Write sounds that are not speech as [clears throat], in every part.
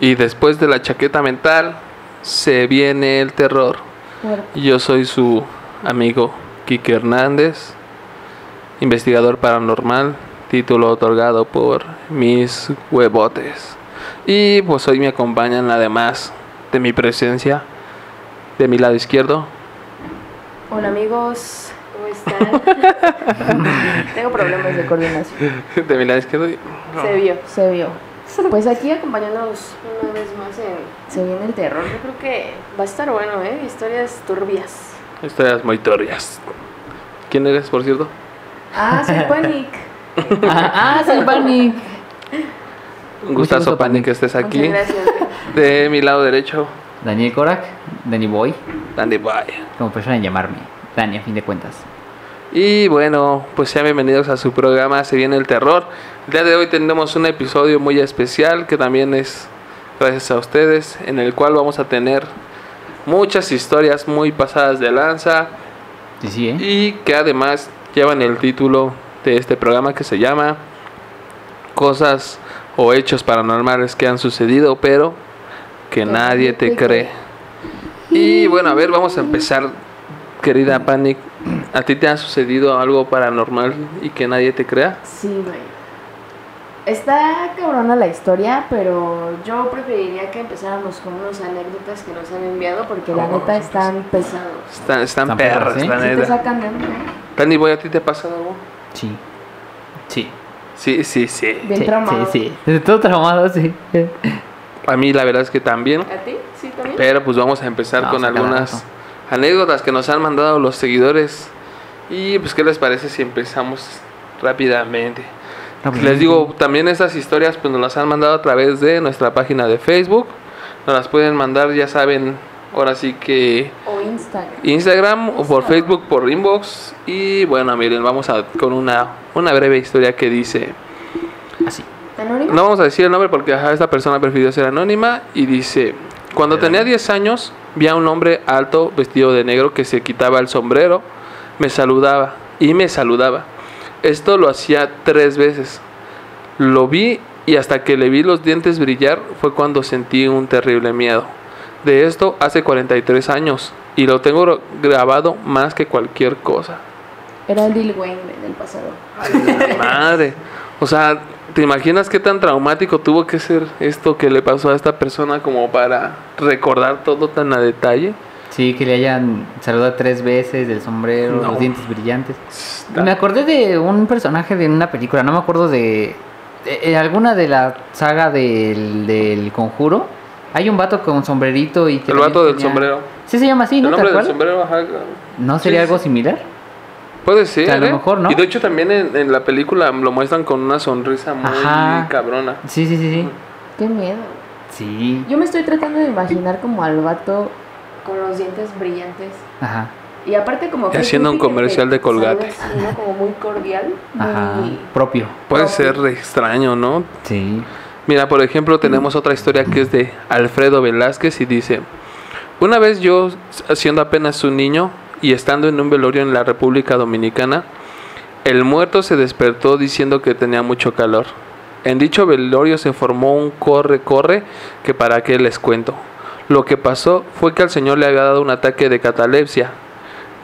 Y después de la chaqueta mental, se viene el terror. Yo soy su amigo Kike Hernández, investigador paranormal, título otorgado por mis huevotes. Y pues hoy me acompañan además de mi presencia, de mi lado izquierdo, Hola amigos, ¿cómo están? [laughs] Tengo problemas de coordinación. de mi lado izquierdo. Se vio, se vio. Pues aquí acompañándonos una vez más en Se viene el terror. Yo creo que va a estar bueno, ¿eh? Historias turbias. Historias muy torrias. ¿Quién eres, por cierto? Ah, soy [laughs] Panic. ah, soy Panic. Un gustazo, gusto, Pani, Pani. que estés aquí. Muchas gracias. De mi lado derecho, Daniel Korak, Danny Boy, Dandy Boy. como prefieren llamarme. Dani, a fin de cuentas. Y bueno, pues sean bienvenidos a su programa Se viene el terror. El día de hoy tendremos un episodio muy especial que también es gracias a ustedes, en el cual vamos a tener muchas historias muy pasadas de lanza Sí, sí, ¿eh? y que además llevan el título de este programa que se llama Cosas o hechos paranormales que han sucedido, pero que nadie te cree. Y bueno, a ver, vamos a empezar, querida Panic. ¿A ti te ha sucedido algo paranormal y que nadie te crea? Sí, güey. Está cabrona la historia, pero yo preferiría que empezáramos con unas anécdotas que nos han enviado porque la Oh, neta están pesados. Están, están Están perras, perras, ¿eh? la Sí te neta. sacan de onda, ¿eh? A ti te ha pasado algo? Sí. Sí. Sí, sí, sí. Bien sí, traumado. Sí, sí. Todo traumado, sí. A mí la verdad es que también. ¿A ti? ¿Sí también? Pero pues vamos a empezar con algunas rato. Anécdotas que nos han mandado los seguidores. Y pues, ¿qué les parece si empezamos rápidamente? Les digo, también estas historias pues nos las han mandado a través de nuestra página de Facebook. Nos las pueden mandar, ya saben, ahora sí que O Instagram. Instagram o por Facebook, por inbox. Y bueno, miren, vamos a con una, una breve historia que dice... Así. ¿Anónimo? No vamos a decir el nombre porque ajá, esta persona prefirió ser anónima y dice, cuando tenía 10 años vi a un hombre alto vestido de negro que se quitaba el sombrero, me saludaba y me saludaba. Esto lo hacía tres veces. Lo vi y hasta que le vi los dientes brillar fue cuando sentí un terrible miedo. De esto hace 43 años y lo tengo grabado más que cualquier cosa. Era el Lil Wayne del pasado. Madre. O sea, ¿te imaginas qué tan traumático tuvo que ser esto que le pasó a esta persona como para recordar todo tan a detalle? Sí, que le hayan saludado tres veces del sombrero, No. los dientes brillantes. Me acordé de un personaje de una película, no me acuerdo de, de- de alguna de la saga del, del conjuro. Hay un vato con sombrerito y que El vato del tenía- sombrero. Sí se llama así, El ¿no? nombre ¿Tal del sombrero, ajá. ¿No sería Sí, algo sí. similar? Puede ser. Que a lo ¿eh? mejor, ¿no? Y de hecho también en, en la película lo muestran con una sonrisa muy Ajá. cabrona. Sí, sí, sí, sí. Qué miedo. Sí. Yo me estoy tratando de imaginar como al vato con los dientes brillantes. Ajá. Y aparte como Y haciendo un que comercial de Colgate. Como muy cordial. [laughs] Ajá. Muy... Propio. Puede Propio. ser extraño, ¿no? Sí. Mira, por ejemplo, tenemos otra historia que es de Alfredo Velázquez y dice, una vez yo, siendo apenas un niño y estando en un velorio en la República Dominicana, el muerto se despertó diciendo que tenía mucho calor. En dicho velorio se formó un corre-corre que para qué les cuento. Lo que pasó fue que al señor le había dado un ataque de catalepsia.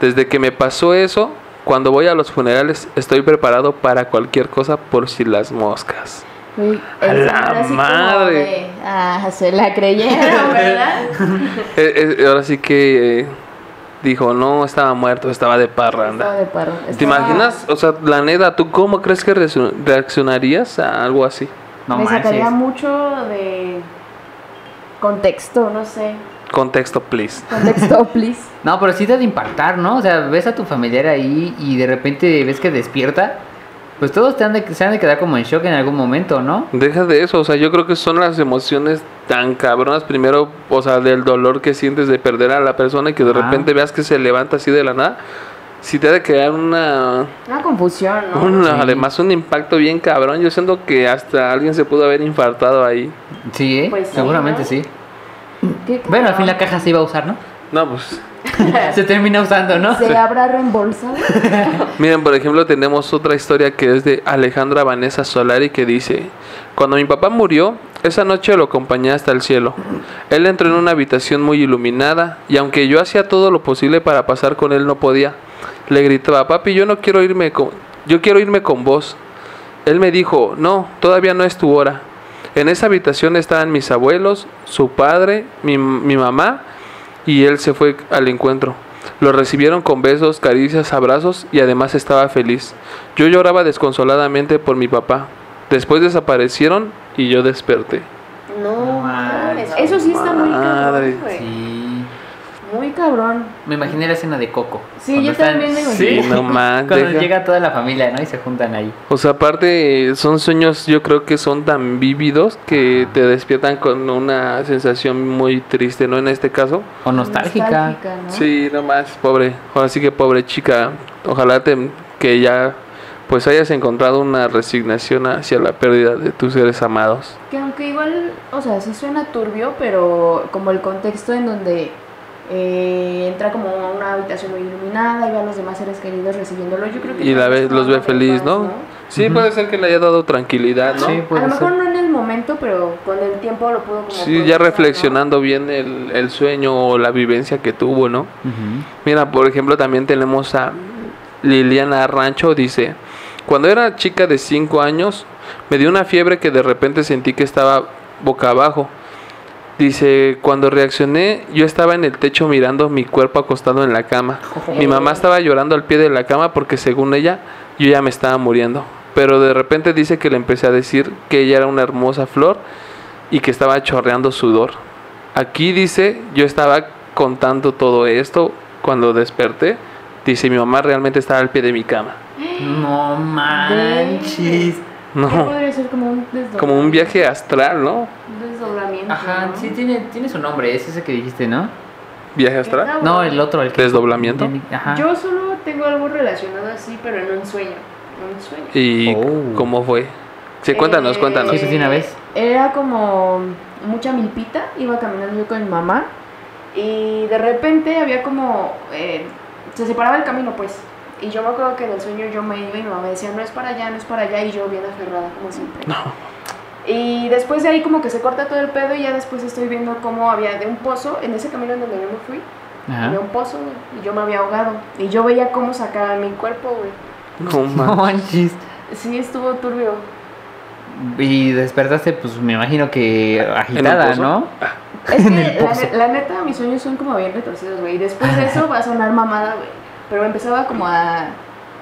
Desde que me pasó eso, cuando voy a los funerales estoy preparado para cualquier cosa por si las moscas. Uy, A el la madre. de, ah, se la creyeron, [laughs] ¿verdad? Eh, eh, ahora sí que eh, dijo, no estaba muerto, estaba de Estaba parranda. de paro. ¿Te Estaba- imaginas? O sea, la neta, ¿tú cómo crees que reaccion- reaccionarías a algo así? No me sacaría manches. mucho de contexto, no sé. Contexto, please. Contexto, [laughs] please. No, pero sí te ha de impactar, ¿no? O sea, ves a tu familiar ahí y de repente ves que despierta. Pues todos te han de, se han de quedar como en shock en algún momento, ¿no? Deja de eso, o sea, yo creo que son las emociones tan cabronas. Primero, o sea, del dolor que sientes de perder a la persona y que de repente veas que se levanta así de la nada. Si te ha de crear una, Una confusión, ¿no? una- Sí. además un impacto bien cabrón. Yo siento que hasta alguien se pudo haber infartado ahí. Sí, ¿eh? Pues sí, seguramente ¿no? sí. Bueno, al fin la caja se iba a usar, ¿no? No, pues se termina usando, ¿no? ¿Se habrá reembolsado? [laughs] Miren, por ejemplo, tenemos otra historia que es de Alejandra Vanessa Solari que dice, cuando mi papá murió, Esa noche lo acompañé hasta el cielo. Él entró en una habitación muy iluminada y aunque yo hacía todo lo posible para pasar con él no podía. Le gritaba, papi, yo no quiero irme con, yo quiero irme con vos. Él me dijo, no, todavía no es tu hora. En esa habitación estaban mis abuelos, su padre, mi, mi mamá y él se fue al encuentro. Lo recibieron con besos, caricias, abrazos y además estaba feliz. Yo lloraba desconsoladamente por mi papá. Después desaparecieron y yo desperté. No, eso sí está muy Madre. Sí. Muy cabrón. Me imaginé la escena de Coco. Sí, yo están- también me Sí, imaginé. no más. [laughs] Cuando deja- llega toda la familia, ¿no? Y se juntan ahí. O sea, aparte son sueños yo creo que son tan vívidos que te despiertan con una sensación muy triste, ¿no? En este caso. O nostálgica. Nostálgica, ¿no? Sí, no más, pobre. Ahora sí que pobre chica. Ojalá te, que ya pues hayas encontrado una resignación hacia la pérdida de tus seres amados. Que aunque igual, o sea, sí suena turbio, pero como el contexto en donde eh, entra como a una habitación muy iluminada y ve a los demás seres queridos recibiéndolo, yo creo que... Y la también ve- es como los ve feliz, paz, ¿no? Sí, Ujú. puede ser que le haya dado tranquilidad, ¿no? Sí, A puede lo mejor ser. no en el momento, pero con el tiempo lo pudo como... Sí, procesar, ya ¿no? reflexionando bien el, el sueño o la vivencia que tuvo, ¿no? Ujú. Mira, por ejemplo, también tenemos a Liliana Rancho, dice, cuando era chica de 5 años, me dio una fiebre que de repente sentí que estaba boca abajo. Dice, cuando reaccioné, yo estaba en el techo mirando mi cuerpo acostado en la cama. Mi mamá estaba llorando al pie de la cama porque según ella, yo ya me estaba muriendo. Pero de repente dice que le empecé a decir que ella era una hermosa flor y que estaba chorreando sudor. Aquí dice, yo estaba contando todo esto cuando desperté. Dice, mi mamá realmente estaba al pie de mi cama. No manches. ¿Qué No, podría ser como un como un viaje astral, ¿no? Un Ajá, ¿no? sí, tiene, tiene su nombre, es ese que dijiste, ¿no? Viaje astral. No, el otro, el que. ¿Desdoblamiento? Ajá. Yo solo tengo algo relacionado así, pero en un sueño. En un sueño. ¿Y Oh. cómo fue? Sí, cuéntanos, Eh, cuéntanos. Sí, una vez. Era como mucha milpita, iba caminando yo con mi mamá y de repente había como, eh, se separaba el camino pues. Y yo me acuerdo que en el sueño yo me iba y mi mamá me decía, no es para allá, no es para allá, y yo bien aferrada como siempre. No. Y después de ahí como que se corta todo el pedo y ya después estoy viendo cómo había de un pozo, en ese camino en donde yo me fui, Ajá. había un pozo y yo me había ahogado. Y yo veía cómo sacaba mi cuerpo, güey. No, No man. manches. Sí, estuvo turbio. Y despertaste, pues me imagino que agitada, pozo? ¿no? Es [laughs] En que el la, la neta, mis sueños son como bien retorcidos, güey. Y después de eso [laughs] va a sonar mamada, güey. Pero me empezaba como a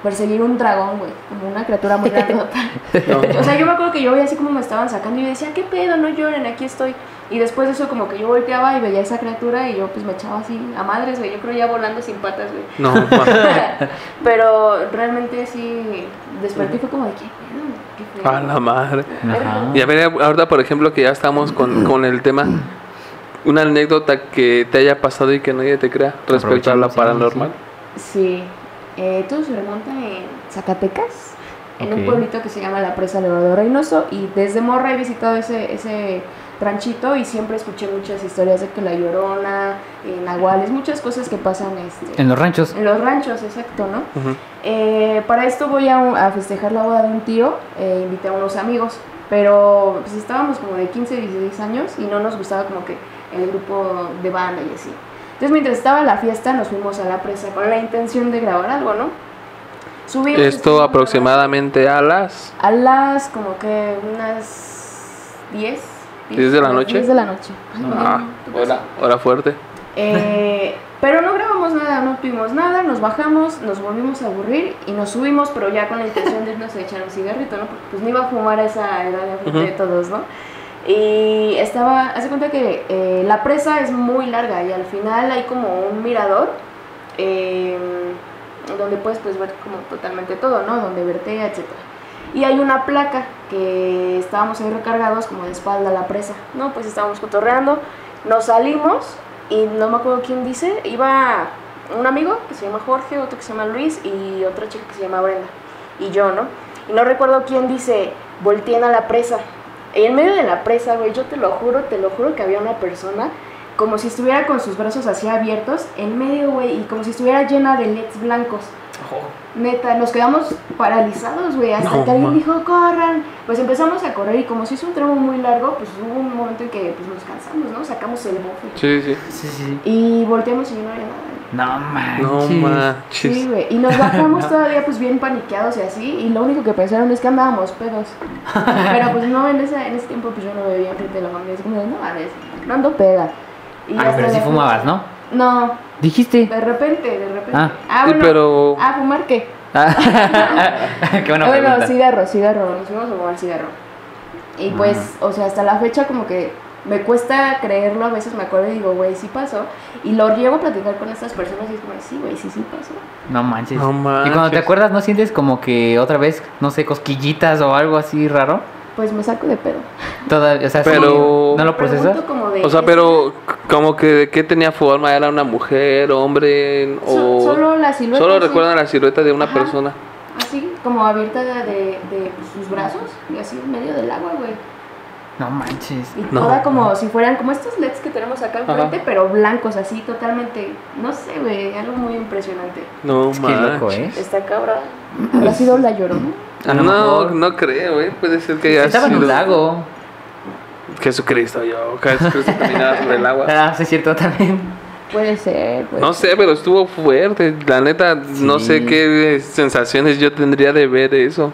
perseguir un dragón, güey. Como una criatura muy [laughs] grandota. No. O sea, yo me acuerdo que yo veía así como me estaban sacando y yo decía, ¿qué pedo? No lloren, aquí estoy. Y después de eso como que yo volteaba y veía esa criatura y yo pues me echaba así a madres, güey. Yo creo ya volando sin patas, güey. No. [laughs] Pero realmente sí desperté y fue como de, ¿qué pedo? ¿Qué pedo? A la madre. Ajá. Y a ver, ahorita por ejemplo que ya estamos con, con el tema, una anécdota que te haya pasado y que nadie te crea respecto a la sí, paranormal. Sí, eh, todo se remonta en Zacatecas, en un pueblito que se llama La Presa Elevador Reynoso y desde morra he visitado ese, ese ranchito y siempre escuché muchas historias de que la llorona, eh, nahuales, muchas cosas que pasan este, En los ranchos. en los ranchos, exacto, ¿no? Eh, para esto voy a, un- a festejar la boda de un tío, eh, invité a unos amigos, pero pues estábamos como de 15, 16 años y no nos gustaba como que el grupo de banda y así. Entonces mientras estaba la fiesta nos fuimos a la presa con la intención de grabar algo, ¿no? Subimos, Esto aproximadamente a las... A las como que unas 10. ¿10 de la noche? 10 de la noche. Ah, hora, hora fuerte. eh, [laughs] pero no grabamos nada, no tuvimos nada, nos bajamos, nos volvimos a aburrir y nos subimos, pero ya con la intención de irnos a echar un cigarrito, ¿no? Porque pues no iba a fumar a esa edad de todos, ¿no? Y estaba, hace cuenta que eh, la presa es muy larga y al final hay como un mirador eh, donde puedes pues, ver como totalmente todo, ¿no? Donde vertea, etc. Y hay una placa que estábamos ahí recargados como de espalda a la presa, ¿no? Pues estábamos cotorreando, nos salimos y no me acuerdo quién dice, iba un amigo que se llama Jorge, otro que se llama Luis y otra chica que se llama Brenda y yo, ¿no? Y no recuerdo quién dice, volteen a la presa. Y en medio de la presa, güey, yo te lo juro, te lo juro que había una persona como si estuviera con sus brazos así abiertos en medio, güey, y como si estuviera llena de LEDs blancos. Neta, nos quedamos paralizados, güey, hasta No, que alguien dijo, corran. Pues empezamos a correr y como se hizo un tramo muy largo, pues hubo un momento en que pues, nos cansamos, ¿no? Sacamos el bofe. Sí, sí. Sí, sí. Y volteamos y no había nada. No No manches. manches. Sí, güey. Y nos bajamos [laughs] todavía pues bien paniqueados y así. Y lo único que pensaron es que andábamos pedos. Pero pues no, en ese, en ese tiempo pues yo no bebía enfrente de la familia. Es como de, no mames, no ando peda. Y Ah, pero sí fumabas, ¿no? No, Dijiste. de repente, de repente. Ah. Ah, bueno. pero- Ah, ¿fumar qué? [laughs] Qué buena bueno, pregunta. cigarro, cigarro. Nos fuimos a fumar cigarro. Y pues, o sea, hasta la fecha como que me cuesta creerlo. A veces me acuerdo y digo, güey, sí pasó. Y lo llevo a platicar con estas personas y es como, sí, güey, sí, sí pasó. No manches. No Y cuando te manches. acuerdas, ¿no sientes como que otra vez, no sé, cosquillitas o algo así raro? Pues me saco de pedo. Todavía, o sea, sí, Pero- ¿no lo procesas? Pregunto como de, O sea, ¿qué pero como que de qué tenía forma, era una mujer, hombre So- o solo la silueta. solo sí. recuerdan la silueta de una Ajá. persona. Así, como abierta de, de, de sus brazos y así en medio del agua, güey. No manches. Y No. toda como si fueran como estos LEDs que tenemos acá Ajá. enfrente, pero blancos, así totalmente. No sé, güey, algo muy impresionante. No Qué manches. loco, ¿eh? Está cabrón. ¿Ha sido la llorona? No, mejor- no creo, eh. Puede ser que haya Estaba en un lago. Jesucristo, yo. Jesucristo caminaba sobre el agua. [laughs] Ah, sí, es cierto también. Puede ser, pues. No sé, pero estuvo fuerte. La neta, no sé qué sensaciones yo tendría de ver eso.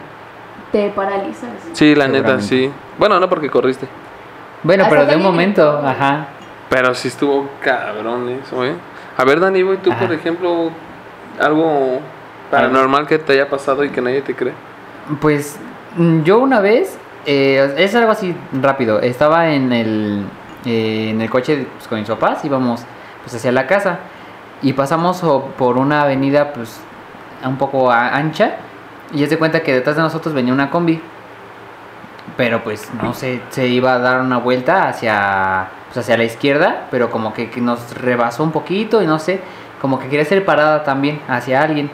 Te paralizas. Sí, la neta, sí. Bueno, no porque corriste. Bueno, Hasta pero de un momento, ajá. Pero sí estuvo cabrón eso, ¿eh? A ver, Dani, ¿y tú, Ajá. por ejemplo, algo paranormal que te haya pasado y que nadie te cree? Pues mm, yo una vez, eh, es algo así rápido, estaba en el, eh, en el coche pues, con mis papás, íbamos pues hacia la casa y pasamos por una avenida pues un poco ancha y es de cuenta que detrás de nosotros venía una combi. Pero pues no sé, se iba a dar una vuelta hacia, pues, hacia la izquierda, pero como que, que nos rebasó un poquito y no sé, como que quería ser parada también hacia alguien.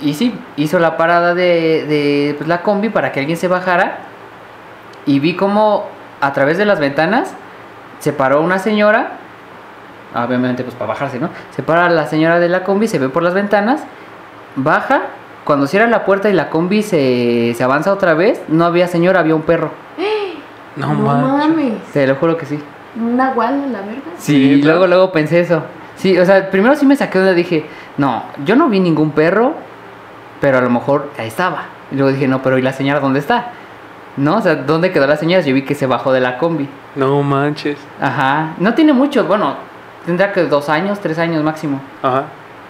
Y sí, hizo la parada de, de, pues, la combi para que alguien se bajara. Y vi como a través de las ventanas se paró una señora. Obviamente, pues para bajarse, ¿no? Se para la señora de la combi, se ve por las ventanas, baja. Cuando cierra la puerta y la combi se, se avanza otra vez, no había señora, había un perro. [gasps] No, manches. mames. Te lo juro que sí. Un nahual a la verga. Sí, luego, luego pensé eso. Sí, o sea, primero sí me saqué de dije, no, yo no vi ningún perro, pero a lo mejor ahí estaba. Y luego dije, no, pero ¿y la señora dónde está? ¿No? O sea, ¿dónde quedó la señora? Yo vi que se bajó de la combi. No manches. Ajá. No tiene mucho, bueno, tendrá que dos años, tres años máximo. Ajá.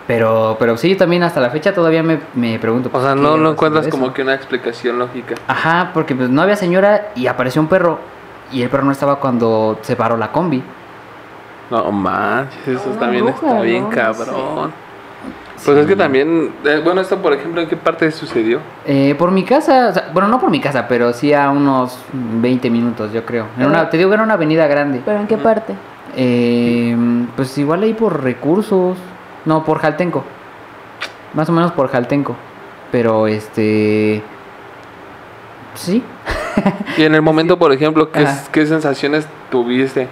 Pero, pero sí, yo también hasta la fecha todavía me, me pregunto. O sea, ¿qué no, no encuentras como que una explicación lógica. Ajá, porque pues no había señora y apareció un perro. Y el perro no estaba cuando se paró la combi. No manches, eso también bruja, está bien cabrón. Pues es que también, eh, bueno, esto por ejemplo, ¿en qué parte sucedió? Eh, por mi casa, o sea, bueno, no por mi casa, pero sí a unos 20 minutos, yo creo. En una, te digo que era una avenida grande. ¿Pero en qué parte? Eh, pues igual ahí por recursos. No, por Jaltenco. Más o menos por Jaltenco. Pero este. Sí. Y en el momento, [laughs] por ejemplo, ¿qué, sensaciones tuviste?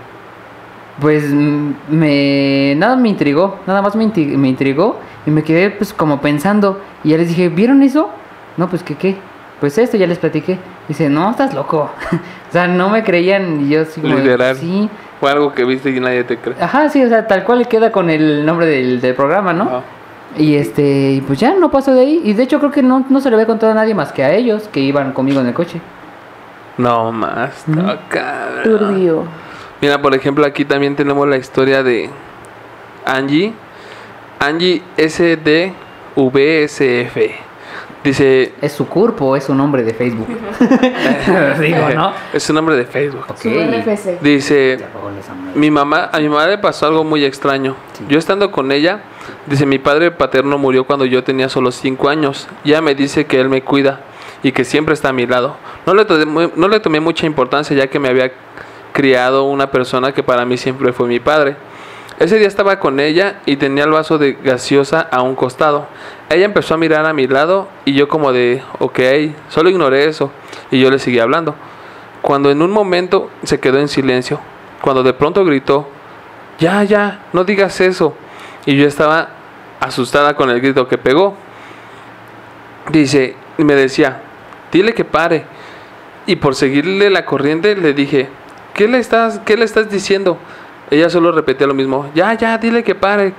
Pues me. Nada me intrigó. Nada más me, intrigó. Y me quedé pues como pensando. Y ya les dije, ¿vieron eso? No, pues que qué. Pues esto ya les platiqué. Dice, no, estás loco. [laughs] o sea, no me creían. Y yo Literal. Sí. Fue algo que viste y nadie te cree. Ajá, sí, o sea, tal cual le queda con el nombre del, del programa, ¿no? Y este, y pues ya no pasó de ahí. Y de hecho creo que no, no se lo había contado a nadie más que a ellos que iban conmigo en el coche. No más, Ujú. no, cabrón. Turbio. Mira, por ejemplo, aquí también tenemos la historia de Angie. Angie SDVSF. Dice. Es su cuerpo, es su nombre de Facebook. [laughs] [laughs] Digo, ¿no? [laughs] Es su nombre de Facebook. Ok. Su RFC. Dice. Madre. Mi mamá, a mi mamá le pasó algo muy extraño. Sí. Yo estando con ella, dice, mi padre paterno murió cuando yo tenía solo 5 años. Ya me dice que él me cuida y que siempre está a mi lado. No le, tomé, no le tomé mucha importancia ya que me había criado una persona que para mí siempre fue mi padre. Ese día estaba con ella y tenía el vaso de gaseosa a un costado. Ella empezó a mirar a mi lado y yo como de, ok, solo ignoré eso y yo le seguí hablando. Cuando en un momento se quedó en silencio, cuando de pronto gritó, ya, ya, no digas eso. Y yo estaba asustada con el grito que pegó. Dice, y me decía, dile que pare. Y por seguirle la corriente le dije, ¿qué le estás, qué le estás diciendo? Ella solo repetía lo mismo, ya, ya, dile que pare.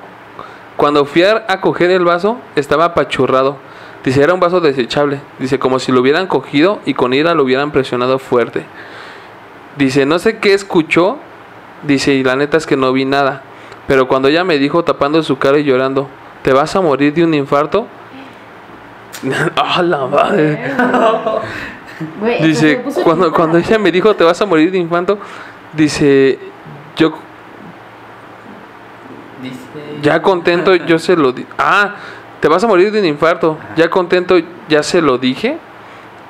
Cuando fui a coger el vaso, estaba apachurrado. Dice, era un vaso desechable. Dice, como si lo hubieran cogido y con ira lo hubieran presionado fuerte. Dice, no sé qué escuchó. Dice, y la neta es que no vi nada. Pero cuando ella me dijo tapando su cara y llorando, ¿te vas a morir de un infarto? [laughs] ¡Ah, la madre! Dice, cuando, cuando ella me dijo, ¿te vas a morir de infarto? Dice, yo. Ya contento, yo se lo di. Ah, te vas a morir de un infarto. Ya contento, ya se lo dije.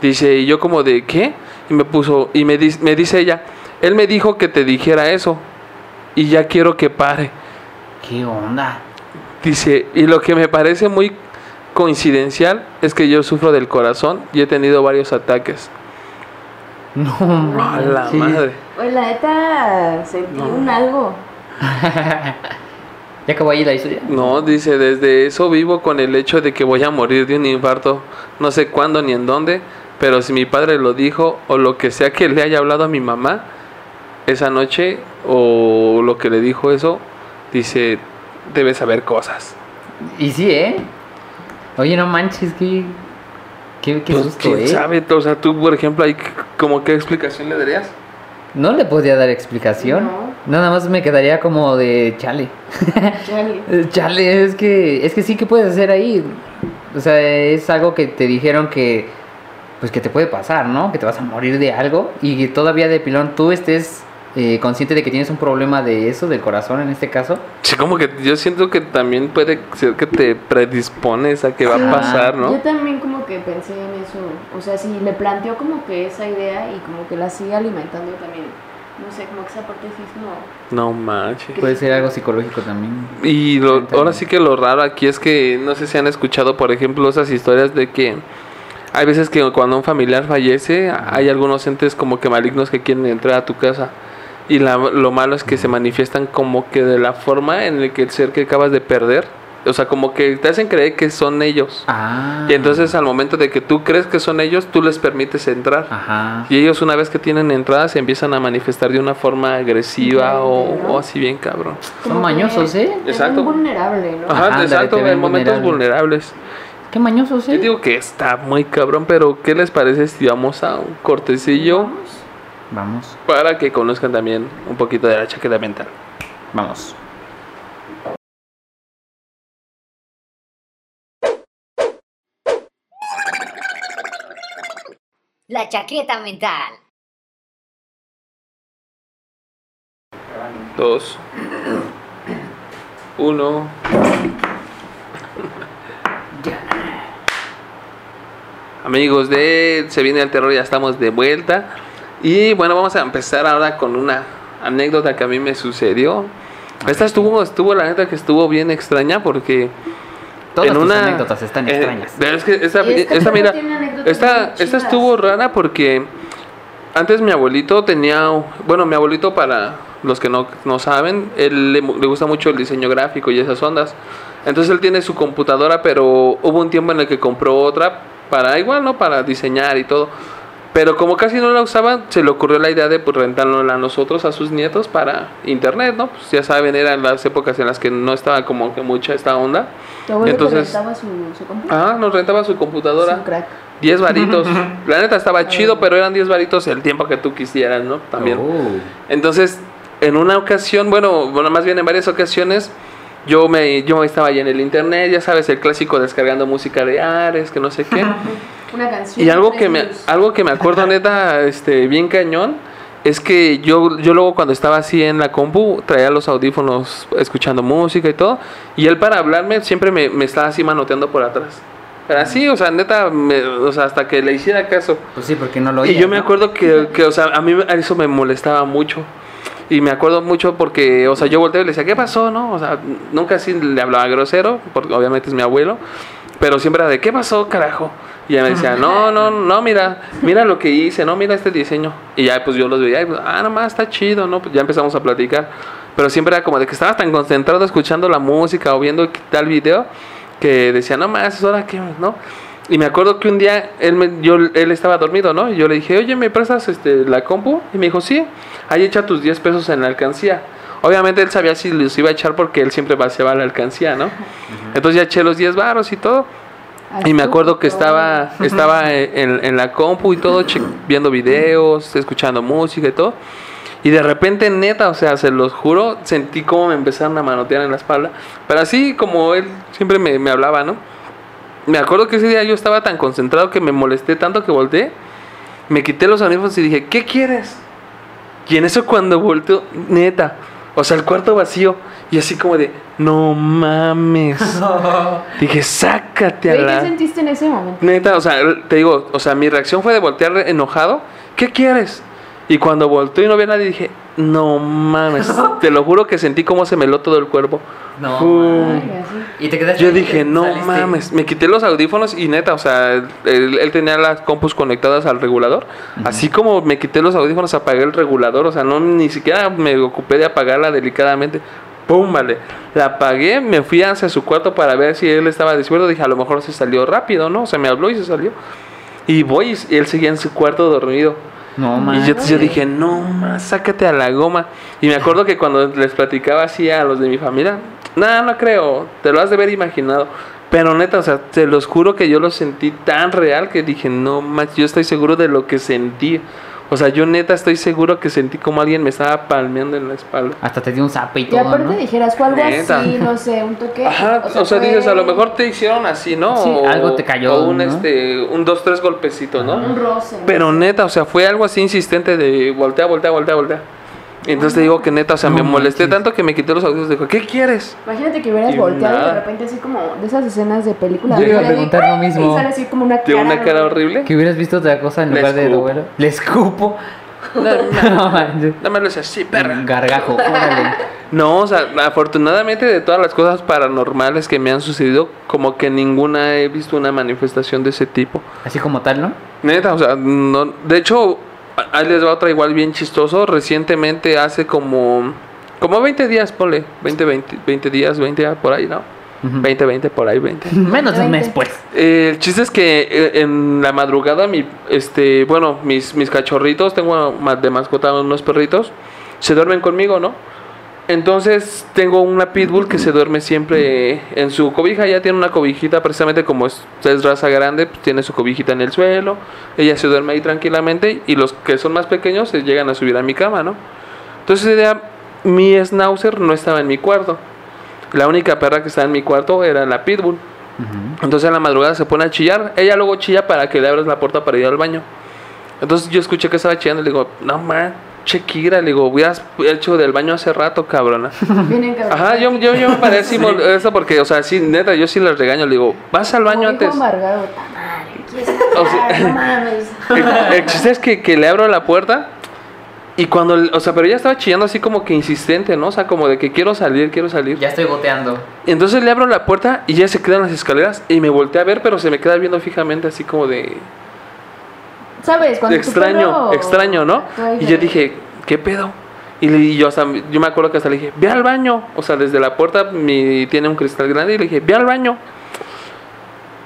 Dice, y yo como de, ¿qué? Y me puso, y me, dis- me dice ella, él me dijo que te dijera eso. Y ya quiero que pare. ¿Qué onda? Dice, y lo que me parece muy coincidencial es que yo sufro del corazón y he tenido varios ataques. No, A la madre. Güey, la neta sentí No. un algo. [laughs] ¿Ya acabó ahí la historia? No, dice, desde eso vivo con el hecho de que voy a morir de un infarto. No sé cuándo ni en dónde, pero si mi padre lo dijo o lo que sea que le haya hablado a mi mamá esa noche o lo que le dijo eso, dice, debe saber cosas. Y sí, ¿eh? Oye, no manches, qué. Qué, qué Pues, susto, ¿Quién ¿eh? sabe? O sea, tú, por ejemplo, ahí, como qué explicación le darías? No le podía dar explicación. No. Nada más me quedaría como de chale. Chale. [laughs] Eh, Chale, es que, es que sí que puedes hacer ahí. O sea, es algo que te dijeron que, pues que te puede pasar, ¿no? Que te vas a morir de algo y que todavía de pilón tú estés eh, consciente de que tienes un problema de eso, del corazón en este caso. Sí, como que yo siento que también puede ser que te predispones a que va Sí. a pasar, Yo ¿no? también como que pensé en eso. O sea, si me planteó como que esa idea y como que la sigue alimentando también. No sé, como que esa parte sí es como... No manches. Puede ser algo psicológico también. Y lo- ahora sí que lo raro aquí es que no sé si han escuchado, por ejemplo, esas historias de que hay veces que cuando un familiar fallece, hay algunos entes como que malignos que quieren entrar a tu casa. Y la- lo malo es que se manifiestan como que de la forma en la que el ser que acabas de perder, o sea, como que te hacen creer que son ellos. Ah. Y entonces al momento de que tú crees que son ellos, tú les permites entrar. Ajá. Y ellos una vez que tienen entrada se empiezan a manifestar de una forma agresiva o, Diferente, ¿no? o así bien cabrón. Son mañosos, ¿eh? Exacto. vulnerable, ¿no? Ajá, ándale, exacto, en momentos vulnerable. vulnerables. Qué mañosos, Yo ¿eh? digo que está muy cabrón, pero ¿qué les parece si vamos a un cortecillo Vamos. Vamos, para que conozcan también un poquito de la chaqueta mental? vamos. La chaqueta mental. Dos, uno. Amigos de Se viene el terror, ya estamos de vuelta. Y bueno, vamos a empezar ahora con una anécdota que a mí me sucedió. Esta estuvo, estuvo la neta que estuvo bien extraña porque Todas en tus una anécdotas están eh, extrañas. pero es que esta, esta, perro mira, esta, esta estuvo rara porque antes mi abuelito tenía, bueno, mi abuelito para los que no, no saben, él le, le gusta mucho el diseño gráfico y esas ondas. Entonces él tiene su computadora, pero hubo un tiempo en el que compró otra para igual, ¿no? Para diseñar y todo. Pero como casi no la usaba, se le ocurrió la idea de pues, rentarla a nosotros, a sus nietos, para internet, ¿no? Pues ya saben, eran las épocas en las que no estaba como que mucha esta onda. Entonces- rentaba su, su compu. Ah, nos rentaba su computadora. Su crack. 10 varitos. [laughs] La neta estaba chido, pero eran 10 varitos el tiempo que tú quisieras, ¿no? También. Oh. Entonces, en una ocasión, bueno, bueno, más bien en varias ocasiones, yo me yo estaba ahí en el internet, ya sabes, el clásico descargando música de Ares, que no sé qué. [laughs] Una canción. Y algo que me algo que me acuerdo neta, este bien cañón es que yo yo luego cuando estaba así en la compu traía los audífonos escuchando música y todo, y él para hablarme siempre me, me estaba así manoteando por atrás. Pero así, o sea, neta, me- o sea, hasta que le hiciera caso. Pues sí, porque no lo Y oías, yo me ¿no? acuerdo que, que, o sea, a mí eso me molestaba mucho. Y me acuerdo mucho porque, o sea, yo volteé y le decía, ¿qué pasó, no? O sea, nunca así le hablaba grosero, porque obviamente es mi abuelo, pero siempre era de, ¿qué pasó, carajo? Y ella me decía, no, no, no, mira, mira lo que hice, no, mira este diseño. Y ya, pues yo los veía, y, pues, ah, nomás está chido, ¿no? Pues ya empezamos a platicar. Pero siempre era como de que estabas tan concentrado escuchando la música o viendo tal video que decía, no más, es hora que, ¿no? Y me acuerdo que un día él, me- yo, él estaba dormido, ¿no? Y yo le dije, oye, ¿me prestas este, la compu? Y me dijo, sí, ahí echa tus 10 pesos en la alcancía. Obviamente él sabía si los iba a echar porque él siempre vaciaba la alcancía, ¿no? Entonces ya eché los 10 varos y todo. Y me acuerdo que estaba, [laughs] estaba en, en la compu y todo, viendo videos, escuchando música y todo. Y de repente, neta, o sea, se los juro, sentí como me empezaron a manotear en la espalda. Pero así como él siempre me, me hablaba, ¿no? Me acuerdo que ese día yo estaba tan concentrado que me molesté tanto que volteé. Me quité los audífonos y dije, ¿qué quieres? Y en eso cuando volteo, neta, o sea, el cuarto vacío. Y así como de, no mames. [laughs] Dije, sácate a Güey, ¿Qué la... sentiste en ese momento? Neta, o sea, te digo, o sea, mi reacción fue de voltear enojado. ¿Qué quieres? Y cuando volteé y no vi a nadie, dije, no mames. [laughs] te lo juro que sentí como se me heló todo el cuerpo. No. Y te quedaste Yo dije, no saliste. mames. Me quité los audífonos y neta, o sea, él, él tenía las compus conectadas al regulador. Así como me quité los audífonos, apagué el regulador. O sea, no ni siquiera me ocupé de apagarla delicadamente. ¡Pum! Vale. La apagué, me fui hacia su cuarto para ver si él estaba despierto. Dije, a lo mejor se salió rápido, ¿no? O sea, me habló y se salió. Y voy y él seguía en su cuarto dormido. No, Y yo dije, no más, sácate a la goma. Y me acuerdo que cuando les platicaba así a los de mi familia, nada, no creo, te lo has de haber imaginado. Pero neta, o sea, te los juro que yo lo sentí tan real que dije, no más, yo estoy seguro de lo que sentí. O sea, yo neta estoy seguro que sentí como alguien me estaba palmeando en la espalda. Hasta te dio un zape y Y aparte ¿no? dijeras, fue algo Neta. así, no sé, un toque. Ajá, o sea, fue dices, a lo mejor te hicieron así, ¿no? Sí, o, algo te cayó, O un, ¿no? este, un dos, tres golpecitos, ¿no? Un roce. ¿no? Pero neta, o sea, fue algo así insistente de voltea, voltea, voltea, voltea. Entonces te digo que neta, o sea, No me molesté manches. tanto que me quité los audífonos y dijo, ¿qué quieres? Imagínate que hubieras Y volteado y de repente así como de esas escenas de película. Yo iba a preguntar lo mismo. Y sale así como una De cara. una cara horrible. Que hubieras visto otra cosa en Le lugar de escupo. duelo. Le escupo. No, No, [laughs] manches. Nada más le decía, sí, perra. Gargajo, órale. No, o sea, afortunadamente de todas las cosas paranormales que me han sucedido, como que ninguna he visto una manifestación de ese tipo. Así como tal, ¿no? Neta, o sea, no, de hecho, ahí les va otra igual bien chistoso. Recientemente, hace como, como 20 días, ponle, 20, 20, 20 días, 20 días por ahí, ¿no? Ujú. 20, 20 por ahí, 20. [laughs] Menos de un mes, pues. Eh, el chiste es que eh, en la madrugada, mi, este, bueno, mis, mis cachorritos, tengo de mascota unos perritos, se duermen conmigo, ¿no? Entonces tengo una pitbull que se duerme siempre en su cobija, ya tiene una cobijita, precisamente como es, es raza grande, pues, tiene su cobijita en el suelo, ella se duerme ahí tranquilamente y los que son más pequeños se llegan a subir a mi cama, ¿no? Entonces mi schnauzer no estaba en mi cuarto, la única perra que estaba en mi cuarto era la pitbull. Entonces en la madrugada se pone a chillar. Ella luego chilla para que le abras la puerta para ir al baño. Entonces yo escuché que estaba chillando y le digo, no man, Kira, le digo, hubieras hecho del baño hace rato, cabrona. [laughs] Ajá, yo, yo, yo me parece [laughs] mol- eso porque, o sea, sí, neta, yo sí les regaño, le digo, vas al baño antes. Amargado, "Ta madre, ¿quieres O sea-. [laughs] El, el chiste es que, que le abro la puerta y cuando, o sea, pero ella estaba chillando así como que insistente, ¿no? O sea, como de que quiero salir, quiero salir. Ya estoy goteando. Entonces le abro la puerta y ya se queda en las escaleras y me volteé a ver, pero se me queda viendo fijamente así como de... ¿Sabes? Cuando extraño, perro extraño, ¿no? Y yo dije, ¿qué pedo? Y, yo hasta, yo me acuerdo que hasta le dije, ve al baño. O sea, desde la puerta mi, tiene un cristal grande y le dije, ve al baño.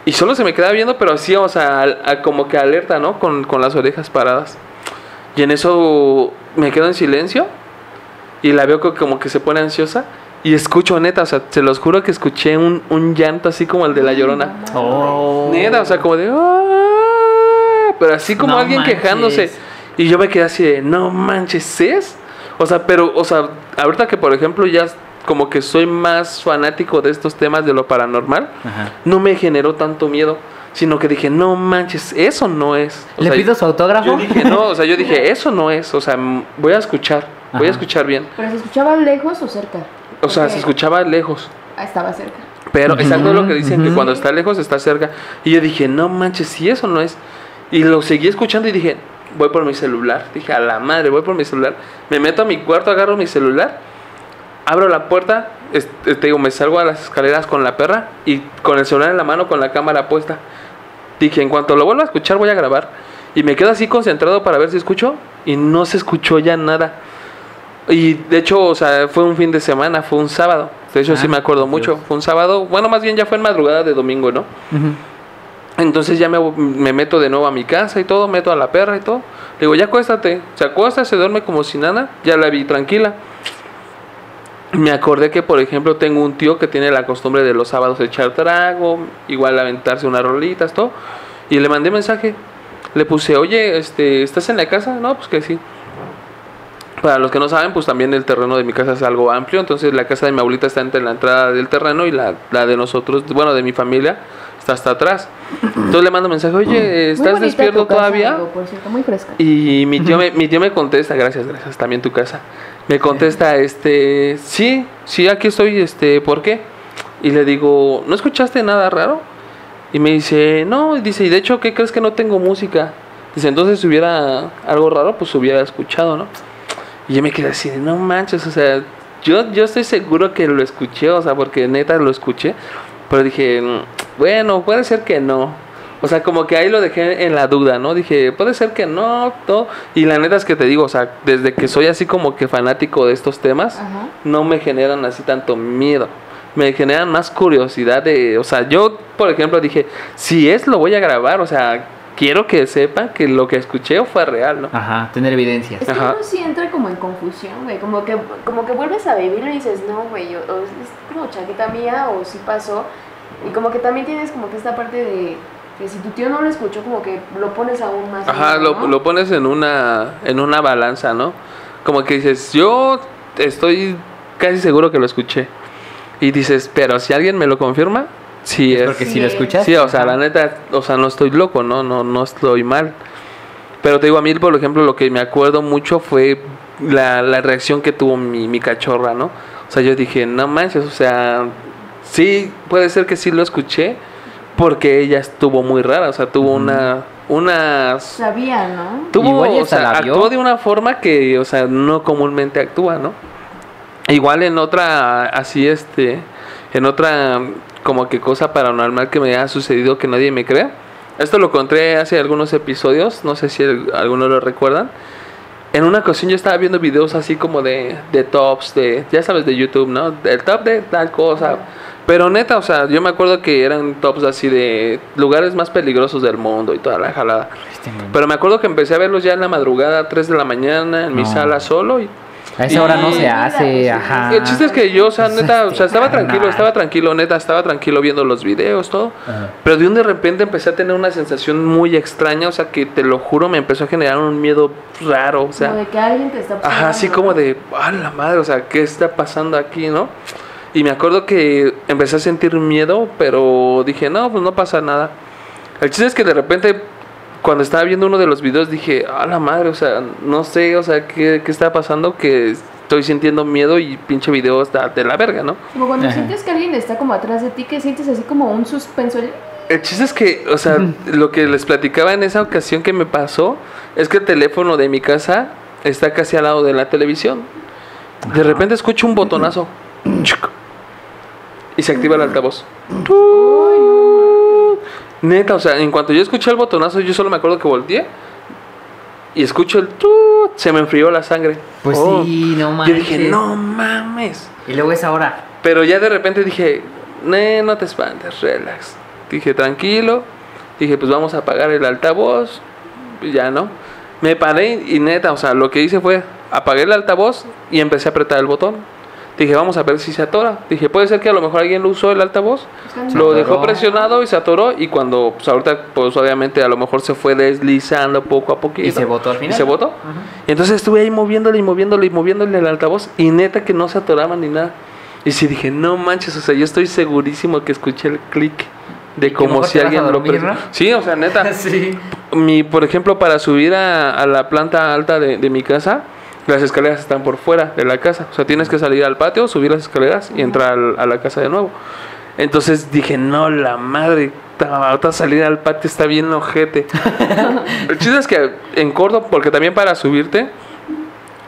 Y solo se me quedaba viendo, pero así, o sea, al- a- como que alerta, ¿no? Con, con las orejas paradas. Y en eso me quedo en silencio y la veo como que se pone ansiosa. Y escucho, neta, o sea, se los juro que escuché un, un llanto así como el de la llorona. Oh. Neta, o sea, como de. "Ah", Pero así como No alguien manches. quejándose. Y yo me quedé así de, no manches, ¿es? O sea, pero, o sea, ahorita que por ejemplo ya como que soy más fanático de estos temas de lo paranormal, Ajá. no me generó tanto miedo, sino que dije, no manches, eso no es. O ¿Le sea, pido su autógrafo? Yo dije, no, o sea, yo dije, [laughs] eso no es, o sea, voy a escuchar, voy a escuchar bien. ¿Pero se escuchaba lejos o cerca? O sea, se escuchaba lejos. Ah, estaba cerca. Pero exacto lo que dicen, que cuando está lejos está cerca. Y yo dije, no manches, si eso no es. Y lo seguí escuchando y dije, voy por mi celular. Dije, a la madre, voy por mi celular. Me meto a mi cuarto, agarro mi celular, abro la puerta, es- eh, te digo, me salgo a las escaleras con la perra y con el celular en la mano, con la cámara puesta. Dije, en cuanto lo vuelva a escuchar, voy a grabar. Y me quedo así concentrado para ver si escucho. Y no se escuchó ya nada. Y de hecho, o sea, fue un fin de semana, fue un sábado. De hecho, sí Ah, me acuerdo Dios. mucho. Fue un sábado, bueno, más bien ya fue en madrugada de domingo, ¿no? Ujú. Entonces ya me, me meto de nuevo a mi casa y todo, meto a la perra y todo. Le digo, ya acuéstate. Se acuesta, se duerme como si nada. Ya la vi tranquila. Me acordé que, por ejemplo, tengo un tío que tiene la costumbre de los sábados echar trago, igual aventarse unas rolitas, todo. Y le mandé mensaje. Le puse, oye, este, ¿estás en la casa? No, pues que sí. Para los que no saben, pues también el terreno de mi casa es algo amplio. Entonces la casa de mi abuelita está entre la entrada del terreno y la, la de nosotros, bueno, de mi familia, está hasta atrás. Entonces le mando mensaje, oye, ¿estás despierto tu casa, todavía? amigo, por cierto, muy fresca. Y mi tío, me, mi tío me contesta, gracias, gracias, también tu casa. Me contesta, este, sí, sí, aquí estoy, este, ¿por qué? Y le digo, ¿no escuchaste nada raro? Y me dice, no, y dice, y de hecho, ¿qué crees que no tengo música? Dice, entonces si hubiera algo raro, pues hubiera escuchado, ¿no? Y yo me quedé así, de, no manches, o sea, yo, yo estoy seguro que lo escuché, o sea, porque neta lo escuché, pero dije, "Mm, bueno, puede ser que no. O sea, como que ahí lo dejé en la duda, ¿no? Dije, puede ser que no, todo. Y la neta es que te digo, o sea, desde que soy así como que fanático de estos temas, Ajá. no me generan así tanto miedo. Me generan más curiosidad de, o sea, yo, por ejemplo, dije, si es, lo voy a grabar, o sea, quiero que sepan que lo que escuché fue real, ¿no? Ajá, tener evidencias. Es que Ajá. uno sí entra como en confusión, güey. Como que, como que vuelves a vivirlo y dices, no, güey, o, o es como chaqueta mía o sí pasó. Y como que también tienes como que esta parte de que si tu tío no lo escuchó, como que lo pones aún más. Ajá, lo, ¿no? lo pones en una, en una balanza, ¿no? Como que dices, yo estoy casi seguro que lo escuché. Y dices, pero si alguien me lo confirma, sí Es es. porque si lo escuchas. Sí, o sea, la neta, o sea, no estoy loco, ¿no? No, no estoy mal. Pero te digo, a mí, por ejemplo, lo que me acuerdo mucho fue la, la reacción que tuvo mi, mi cachorra, ¿no? O sea, yo dije, no manches, o sea, sí, puede ser que sí lo escuché, porque ella estuvo muy rara, o sea, tuvo una, una Sabía, ¿no? tuvo, Igual o sea, la vio. actuó de una forma que, o sea, no comúnmente actúa, ¿no? Igual en otra, así este, en otra como que cosa paranormal que me ha sucedido que nadie me cree. Esto lo conté hace algunos episodios, no sé si el- algunos lo recuerdan. En una ocasión yo estaba viendo videos así como de, de tops, de, ya sabes, de YouTube, ¿no? El top de tal cosa. Pero neta, o sea, yo me acuerdo que eran tops así de lugares más peligrosos del mundo y toda la jalada. Este. Pero me acuerdo que empecé a verlos ya en la madrugada, 3 de la mañana, en mi No. sala solo. Y, A esa hora no se hace, ajá. el chiste es que yo, o sea, neta, o sea, estaba tranquilo, estaba tranquilo, neta, estaba tranquilo viendo los videos, todo. Ajá. Pero de un de repente empecé a tener una sensación muy extraña, o sea, que te lo juro, me empezó a generar un miedo raro, o sea. como de que alguien te está Ajá, así como de, a la madre, o sea, ¿qué está pasando aquí, no? Y me acuerdo que empecé a sentir miedo, pero dije, no, pues no pasa nada. El chiste es que de repente, cuando estaba viendo uno de los videos, dije, a la madre, o sea, no sé, o sea, ¿qué, qué está pasando? Que estoy sintiendo miedo y pinche video está de la verga, ¿no? Como cuando Ajá. sientes que alguien está como atrás de ti, que sientes así como un suspenso. el- chiste es que, o sea, [laughs] lo que les platicaba en esa ocasión que me pasó es que el teléfono de mi casa está casi al lado de la televisión. De repente escucho un botonazo. Y se activa el altavoz. Neta, o sea, en cuanto yo escuché el botonazo, yo solo me acuerdo que volteé y escucho el tu, se me enfrió la sangre. Pues Oh. sí, no Yo mames. dije, no mames. Y luego esa hora. Pero ya de repente dije, "Ne, no te espantes, relax. Dije, tranquilo. Dije, pues vamos a apagar el altavoz. Y Ya no. Me paré y neta, o sea, lo que hice fue apagué el altavoz y empecé a apretar el botón. Dije, vamos a ver si se atora. Dije, puede ser que a lo mejor alguien lo usó el altavoz, Se lo atoró. dejó presionado y se atoró. Y cuando, pues ahorita, pues obviamente a lo mejor se fue deslizando poco a poquito. Y se botó al Y final. se botó. Y entonces estuve ahí moviéndole y moviéndole y moviéndole el altavoz y neta que no se atoraba ni nada. Y sí dije, no manches, o sea, yo estoy segurísimo que escuché el clic de Y como si alguien lo dormir, presionó. ¿no? Sí, o sea, neta. [laughs] sí. Mi, por ejemplo, para subir a, a la planta alta de, de mi casa, las escaleras están por fuera de la casa. O sea, tienes que salir al patio, subir las escaleras y entrar al- a la casa de nuevo. Entonces dije, no, la madre, ahorita salir al patio está bien ojete. [laughs] El chiste es que en corto, porque también para subirte,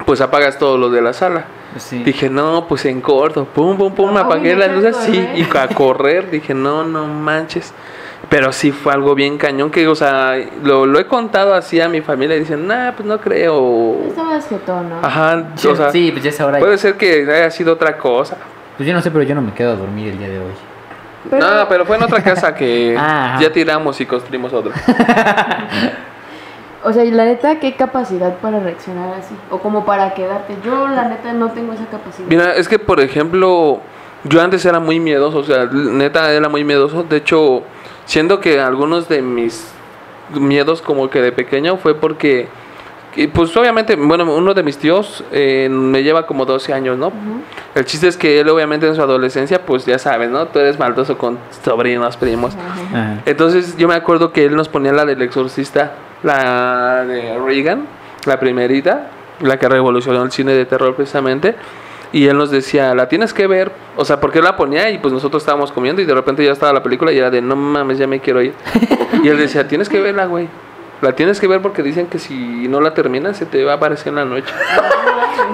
pues apagas todo lo de la sala. Sí. Dije, no, pues en corto, pum, pum, pum, No, me apagué las luces correr. y a correr. Dije, no, no manches. Pero sí fue algo bien cañón que, o sea, lo, lo he contado así a mi familia y dicen, nah, pues no creo. Estabas jetón, ¿no? Ajá, o sea, sí, pues ya es ahora. puede ser que haya sido otra cosa. Pues yo no sé, pero yo no me quedo a dormir el día de hoy. Pero- no, pero fue en otra casa que [laughs] Ajá. ya tiramos y construimos otra. [laughs] O sea, y la neta, ¿qué capacidad para reaccionar así? O como para quedarte. Yo, la neta, no tengo esa capacidad. Mira, es que por ejemplo, yo antes era muy miedoso, o sea, neta era muy miedoso. De hecho, siendo que algunos de mis miedos como que de pequeño fue porque, y pues obviamente, bueno, uno de mis tíos eh, me lleva como 12 años, ¿no? El chiste es que él obviamente en su adolescencia, pues ya sabes, ¿no? Tú eres maldoso con sobrinos, primos. Entonces yo me acuerdo que él nos ponía la del exorcista, la de Reagan, la primerita, la que revolucionó el cine de terror precisamente. Y él nos decía, la tienes que ver. O sea, porque él la ponía y pues nosotros estábamos comiendo y de repente ya estaba la película y era de, no mames, ya me quiero ir. [laughs] y él decía, tienes que verla, güey. La tienes que ver porque dicen que si no la terminas se te va a aparecer en la noche.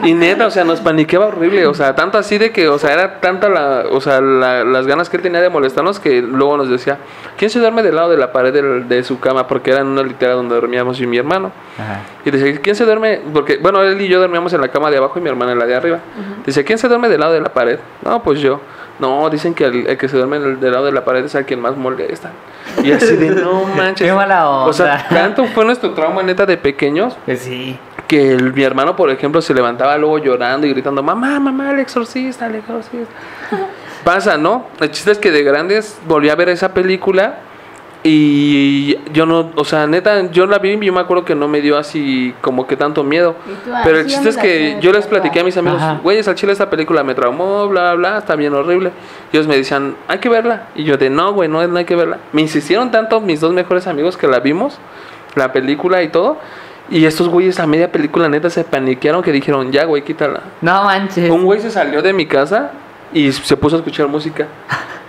Y neta, o sea, nos paniqueaba horrible, o sea, tanto así de que, o sea, era tanta la, o sea, la- las ganas que él tenía de molestarnos que luego nos decía, ¿quién se duerme del lado de la pared de, su cama? Porque era en una litera donde dormíamos yo y mi hermano. Ajá. Y decía, ¿quién se duerme? Porque, bueno, él y yo dormíamos en la cama de abajo y mi hermana en la de arriba. Dice, ¿quién se duerme del lado de la pared? No, pues yo. No, dicen que el, el que se duerme del lado de la pared es el quien más molesta. Y así de, no [laughs] manches. Qué mala onda. O sea, tanto fue nuestro trauma neta de pequeños Pues sí. que el- mi hermano, por ejemplo, se levantaba luego llorando y gritando, mamá, mamá, el exorcista, el exorcista. [laughs] Pasa, ¿no? El chiste es que de grandes volví a ver esa película y yo no, o sea, neta, yo la vi y yo me acuerdo que no me dio así como que tanto miedo. Pero el chiste es que yo les platiqué a mis amigos, güeyes, al chile esta película me traumó, bla, bla, está bien horrible. Y ellos me decían, hay que verla. Y yo de, no, güey, no, no hay que verla. Me insistieron tanto mis dos mejores amigos que la vimos, la película y todo. Y estos güeyes a media película neta se paniquearon que dijeron, ya, güey, quítala. No manches. Un güey se salió de mi casa y se puso a escuchar música.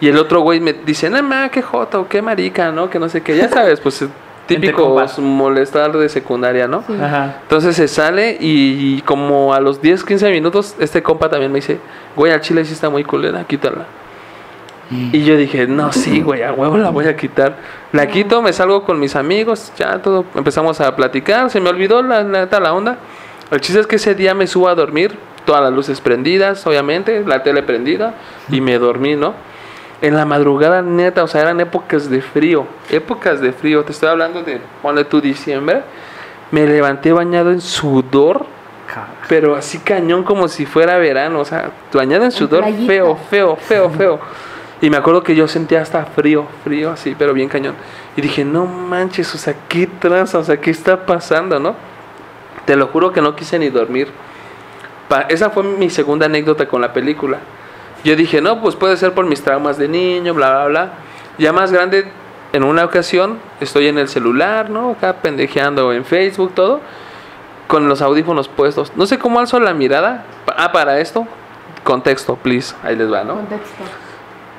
Y el otro güey me dice, no, ma, qué joto, qué marica, ¿no? Que no sé qué. Ya sabes, pues Entre típico molestar de secundaria, ¿no? Sí. Ajá. Entonces se sale y como a los 10, 15 minutos, este compa también me dice, güey, al chile sí está muy culera, quítala. Y yo dije, no, sí, güey, a huevo la voy a quitar. La quito, me salgo con mis amigos, ya todo, empezamos a platicar, se me olvidó la la neta la onda. El chiste es que ese día me subo a dormir, todas las luces prendidas, obviamente, la tele prendida, y me dormí, ¿no? En la madrugada, neta, o sea, eran épocas de frío, épocas de frío, te estoy hablando de, ponle tú, diciembre. Me levanté bañado en sudor, pero así cañón como si fuera verano, o sea, bañado en sudor feo, feo, feo, feo. Y me acuerdo que yo sentía hasta frío, frío así, pero bien cañón. Y dije, no manches, o sea, ¿qué tranza? O sea, ¿qué está pasando, no? Te lo juro que no quise ni dormir. Esa fue mi segunda anécdota con la película. Yo dije, no, pues puede ser por mis traumas de niño, bla, bla, bla. Ya más grande, en una ocasión, estoy en el celular, ¿no? Acá pendejeando en Facebook, todo con los audífonos puestos. No sé cómo alzo la mirada. Ah, para esto, contexto, please. Ahí les va, ¿no? Contexto.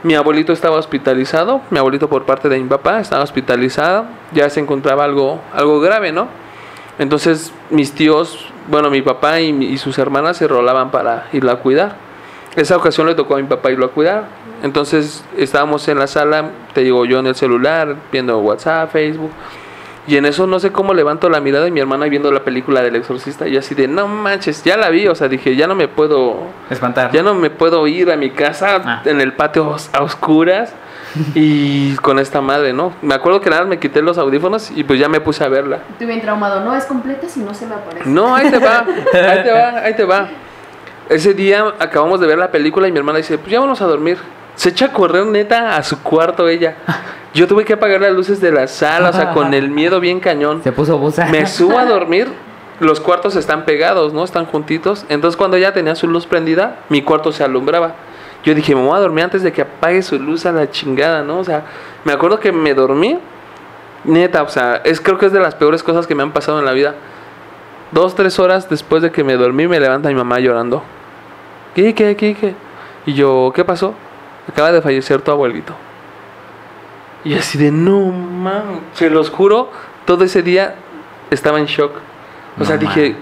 Mi abuelito estaba hospitalizado, mi abuelito por parte de mi papá estaba hospitalizado, ya se encontraba algo, algo grave, ¿no? Entonces mis tíos, bueno, mi papá y, sus hermanas se rolaban para irlo a cuidar. Esa ocasión le tocó a mi papá irlo a cuidar. Entonces estábamos en la sala, te digo yo en el celular, viendo WhatsApp, Facebook. Y en eso no sé cómo levanto la mirada y mi hermana viendo la película del exorcista y así de, no manches, ya la vi, o sea, dije, ya no me puedo, Espantar. ya no me puedo ir a mi casa Ah. en el patio a oscuras [laughs] y con esta madre, ¿no? Me acuerdo que nada me quité los audífonos y pues ya me puse a verla. Estoy bien traumado. No es completa si no se me aparece. No, ahí te va, [laughs] ahí te va, ahí te va. Ese día acabamos de ver la película y mi hermana dice, pues ya vamos a dormir. Se echa a correr neta a su cuarto ella. Yo tuve que apagar las luces de la sala, o sea, con el miedo bien cañón. Se puso buza. Me [laughs] subo a dormir, los cuartos están pegados, ¿no? Están juntitos. Entonces cuando ella tenía su luz prendida, mi cuarto se alumbraba. Yo dije, me voy a dormir antes de que apague su luz a la chingada, ¿no? O sea, me acuerdo que me dormí, neta, o sea, es, creo que es de las peores cosas que me han pasado en la vida. Dos, tres horas después de que me dormí, me levanta mi mamá llorando. ¿Qué, qué, qué, qué? Y yo, ¿qué pasó? Acaba de fallecer tu abuelito. Y así de, no, man, se los juro, todo ese día estaba en shock. O No sea, dije,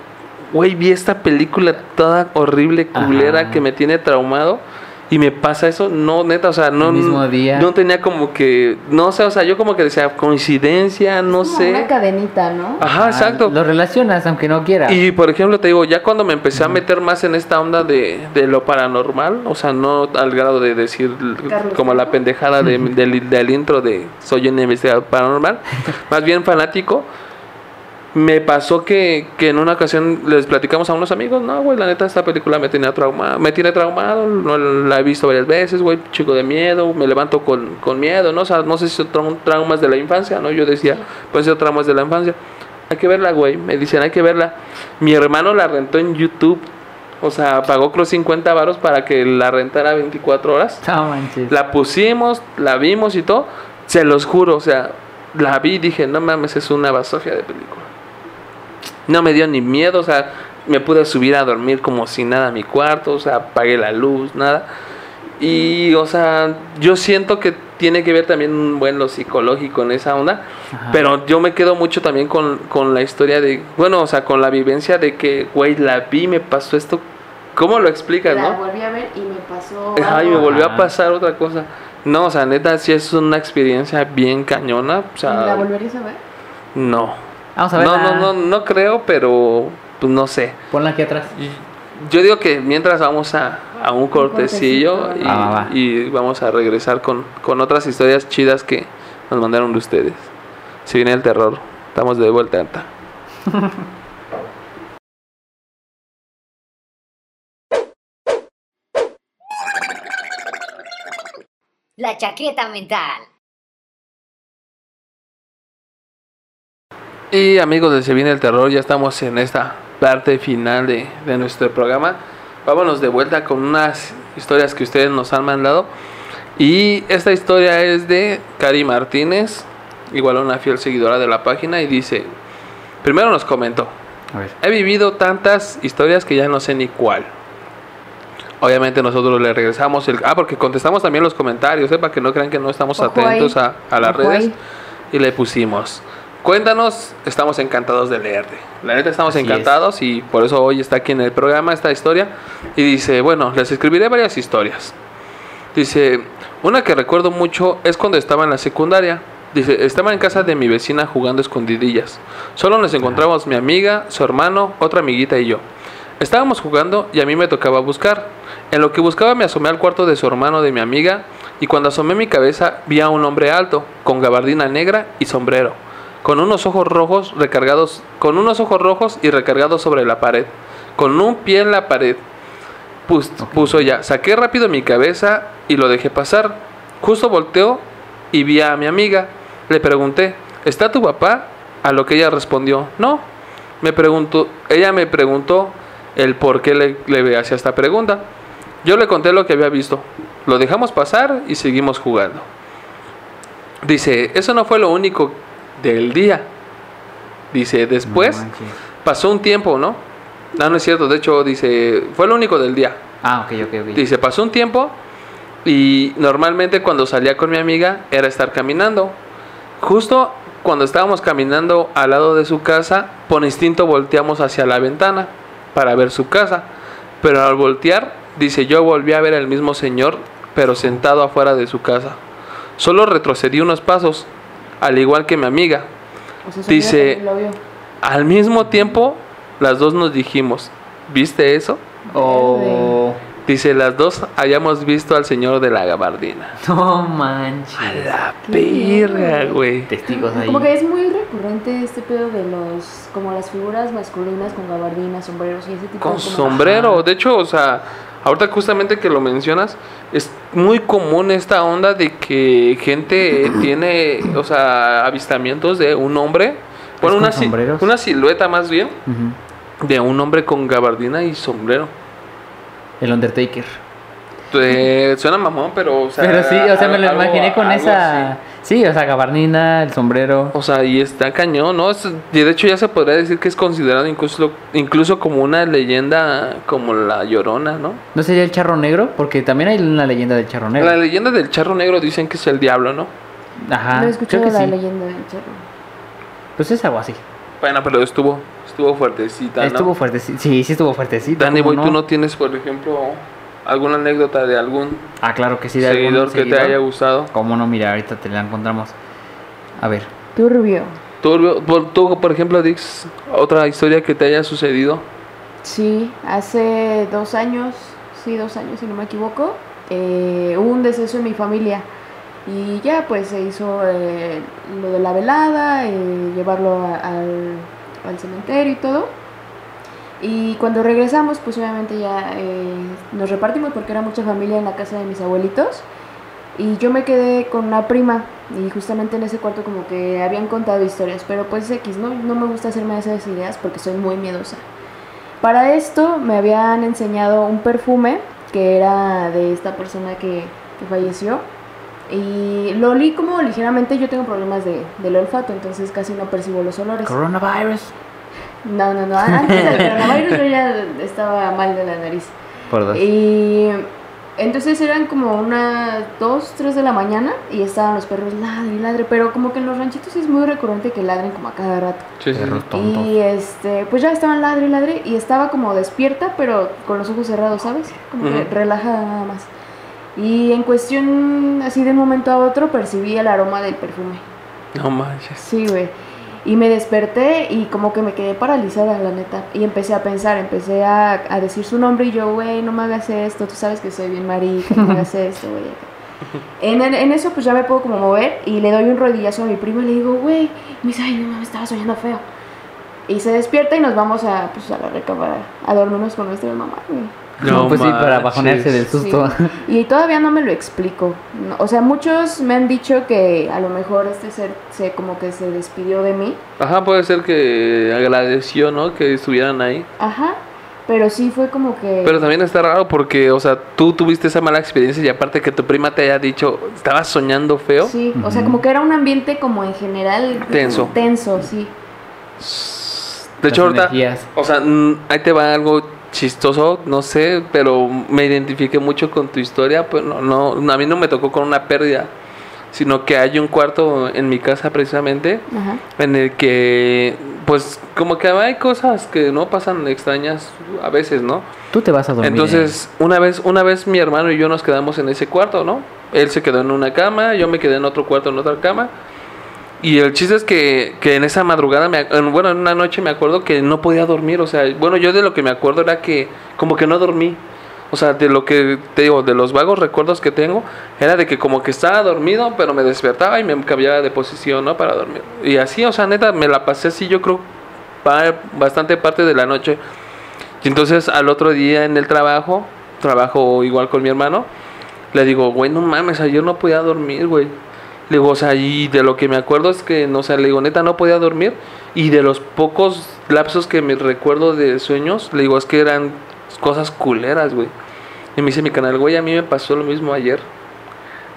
güey, vi esta película toda horrible, culera, Ajá. que me tiene traumado. Y me pasa eso, no, neta, o sea, no. El mismo día. No tenía como que. No sé, o sea, yo como que decía, coincidencia, no Como sé. Una cadenita, ¿no? Ajá, Ah, exacto. Lo relacionas aunque no quieras. Y por ejemplo, te digo, ya cuando me empecé a meter más en esta onda de, de lo paranormal, o sea, no al grado de decir Carlos como la pendejada de- del, del intro de soy un investigador paranormal, [laughs] más bien fanático. Me pasó que, que en una ocasión les platicamos a unos amigos, no, güey, la neta esta película me tenía traumado, me tiene traumado, no la he visto varias veces, güey, chico de miedo, me levanto con, con miedo, ¿no? O sea, no sé si son trau- traumas de la infancia, ¿no? Yo decía, pueden ser traumas de la infancia. Hay que verla, güey, me dicen, hay que verla. Mi hermano la rentó en YouTube, o sea, pagó creo 50 varos para que la rentara 24 horas. No manches. La pusimos, la vimos y todo. Se los juro, o sea, la vi y dije, no mames, es una basofia de película. No me dio ni miedo, o sea, me pude subir a dormir como si nada a mi cuarto, o sea, apagué la luz, nada. Y, o sea, yo siento que tiene que ver también un buen lo psicológico en esa onda. Ajá. Pero yo me quedo mucho también con, con la historia de, bueno, o sea, con la vivencia de que, güey, la vi, me pasó esto. ¿Cómo lo explicas, La no? volví a ver y me pasó. Ay, me volvió a pasar otra cosa. No, o sea, neta, sí es una experiencia bien cañona. O ¿La volverías a ver? no. Vamos a No, verla. no, no, no creo, pero pues no sé. Ponla aquí atrás. Yo digo que mientras vamos a, a un cortecillo y, Ah, va, va. y vamos a regresar con, con otras historias chidas que nos mandaron de ustedes. Si viene el terror, estamos de vuelta. Anta. [laughs] La chaqueta mental. Y amigos de Se viene el terror, ya estamos en esta parte final de, de nuestro programa. Vámonos de vuelta con unas historias que ustedes nos han mandado. Y esta historia es de Cari Martínez, igual una fiel seguidora de la página, y dice, primero nos comentó, A ver. he vivido tantas historias que ya no sé ni cuál. Obviamente nosotros le regresamos el... Ah, porque contestamos también los comentarios, ¿eh? para que no crean que no estamos Ojo atentos a, a las Ojo redes. ahí. Y le pusimos, cuéntanos, estamos encantados de leerte. La neta estamos Así encantados y por eso hoy está aquí en el programa esta historia. Y dice, bueno, les escribiré varias historias. Dice, una que recuerdo mucho es cuando estaba en la secundaria. Dice, estaba en casa de mi vecina jugando escondidillas. Solo nos encontramos mi amiga, su hermano, otra amiguita y yo. Estábamos jugando y a mí me tocaba buscar. En lo que buscaba me asomé al cuarto de su hermano de mi amiga y cuando asomé mi cabeza vi a un hombre alto, con gabardina negra y sombrero, con unos ojos rojos recargados, con unos ojos rojos y recargados sobre la pared, con un pie en la pared. Pus- Puso ya, saqué rápido mi cabeza y lo dejé pasar. Justo volteó y vi a mi amiga. Le pregunté, ¿está tu papá? A lo que ella respondió, no. Me preguntó, ella me preguntó el por qué le, le hacía esta pregunta. Yo le conté lo que había visto. Lo dejamos pasar y seguimos jugando. Dice, eso no fue lo único del día. Dice, después No pasó un tiempo, ¿no? No, no es cierto. De hecho, dice, fue lo único del día. Ah, ok, ok, ok. Dice, pasó un tiempo y normalmente cuando salía con mi amiga era estar caminando. Justo cuando estábamos caminando al lado de su casa, por instinto volteamos hacia la ventana para ver su casa. Pero al voltear, dice, yo volví a ver al mismo señor, pero sentado afuera de su casa. Solo retrocedí unos pasos, al igual que mi amiga. O sea, Dice- también lo vio. Al mismo tiempo, las dos nos dijimos, ¿viste eso? Oh, Dice, las dos hayamos visto al señor de la gabardina. [laughs] no manches. A la perra, güey. Testigos ahí. Como que es muy recurrente este pedo de los, como las figuras masculinas con gabardinas, sombreros y ese tipo Con de como- sombrero. Ajá. De hecho, o sea, ahorita justamente que lo mencionas, es muy común esta onda de que gente [clears throat] tiene, o sea, avistamientos de un hombre, bueno, una, si- sombreros? una silueta más bien, de un hombre con gabardina y sombrero. El Undertaker. Eh, suena mamón, pero, o sea, Pero sí, o sea, me lo imaginé con algo esa. así. Sí, o sea, gabardina, el sombrero. O sea, y está cañón, ¿no? Es- y de hecho ya se podría decir que es considerado incluso, incluso como una leyenda como la Llorona, ¿no? ¿No sería el charro negro? Porque también hay una leyenda del charro negro. La leyenda del charro negro dicen que es el diablo, ¿no? Ajá. No he escuchado creo que la sí. leyenda del charro. Pues es algo así. Bueno, pero estuvo, estuvo fuertecita, ¿no? Estuvo fuertecito. Sí, sí estuvo fuertecito. Danny ¿cómo Boy, ¿tú no tienes, por ejemplo, alguna anécdota de algún Ah, claro que sí, de algún seguidor que te haya gustado? ¿Cómo no? Mira, ahorita te la encontramos. A ver. Turbio. Tú, por- tú, por ejemplo, Dix, otra historia que te haya sucedido. Sí, hace dos años, sí, dos años si no me equivoco, eh, hubo un deceso en mi familia y ya pues se hizo eh, lo de la velada, eh, llevarlo a- al, al cementerio y todo. Y cuando regresamos pues obviamente ya eh, nos repartimos porque era mucha familia en la casa de mis abuelitos y yo me quedé con una prima y justamente en ese cuarto como que habían contado historias, pero pues X, ¿no? No me gusta hacerme esas ideas porque soy muy miedosa. Para esto me habían enseñado un perfume que era de esta persona que, que falleció. Y lo olí como ligeramente, yo tengo problemas de, del olfato, entonces casi no percibo los olores. Coronavirus. No, no, no, antes del [laughs] coronavirus yo ya estaba mal de la nariz. Por dos. Y entonces eran como unas 2, 3 de la mañana y estaban los perros ladre y ladre, pero como que en los ranchitos es muy recurrente que ladren como a cada rato. Sí, sí. Perros tontos. Y este, pues ya estaban ladre y ladre y estaba como despierta, pero con los ojos cerrados, ¿sabes? Como que Ujú. relajada nada más. Y en cuestión, así de un momento a otro, percibí el aroma del perfume. No manches. Sí, güey. Y me desperté y como que me quedé paralizada, la neta. Y empecé a pensar, empecé a, a decir su nombre y yo, güey, no me hagas esto, tú sabes que soy bien marica, no me hagas [laughs] esto, güey. En, en- en eso pues ya me puedo como mover y le doy un rodillazo a mi primo y le digo, güey, y me dice, ay, no mames, estaba soñando feo. Y se despierta y nos vamos a, pues, a la recámara a dormirnos con nuestra mamá, güey. No, pues sí, para bajonearse del susto. Sí. Y todavía no me lo explico. O sea, muchos me han dicho que a lo mejor este ser se como que se despidió de mí. Ajá, puede ser que agradeció, ¿no? Que estuvieran ahí. Ajá. Pero sí fue como que... Pero también está raro porque, o sea, tú tuviste esa mala experiencia y aparte que tu prima te haya dicho, estabas soñando feo. Sí, o sea, como que era un ambiente como en general... Tenso. Tenso, sí. De hecho, ahorita, o sea, mm, ahí te va algo chistoso, no sé, pero me identifiqué mucho con tu historia, pues no, no, a mí no me tocó con una pérdida, sino que hay un cuarto en mi casa precisamente Ajá. en el que, pues, como que hay cosas que no pasan extrañas a veces, ¿no? Tú te vas a dormir. Entonces, una vez, una vez mi hermano y yo nos quedamos en ese cuarto, ¿no? Él se quedó en una cama, yo me quedé en otro cuarto, en otra cama. Y el chiste es que, que en esa madrugada, me, bueno, en una noche me acuerdo que no podía dormir. O sea, bueno, yo de lo que me acuerdo era que como que no dormí. O sea, de lo que te digo, de los vagos recuerdos que tengo, era de que como que estaba dormido, pero me despertaba y me cambiaba de posición, ¿no? Para dormir. Y así, o sea, neta, me la pasé así, yo creo, bastante parte de la noche. Y entonces al otro día en el trabajo, trabajo igual con mi hermano, le digo, güey, no mames, ayer no podía dormir, güey. Le digo, o sea, y de lo que me acuerdo es que, no sé, le digo, neta, no podía dormir. Y de los pocos lapsos que me recuerdo de sueños, le digo, es que eran cosas culeras, güey. Y me dice mi canal, güey, a mí me pasó lo mismo ayer.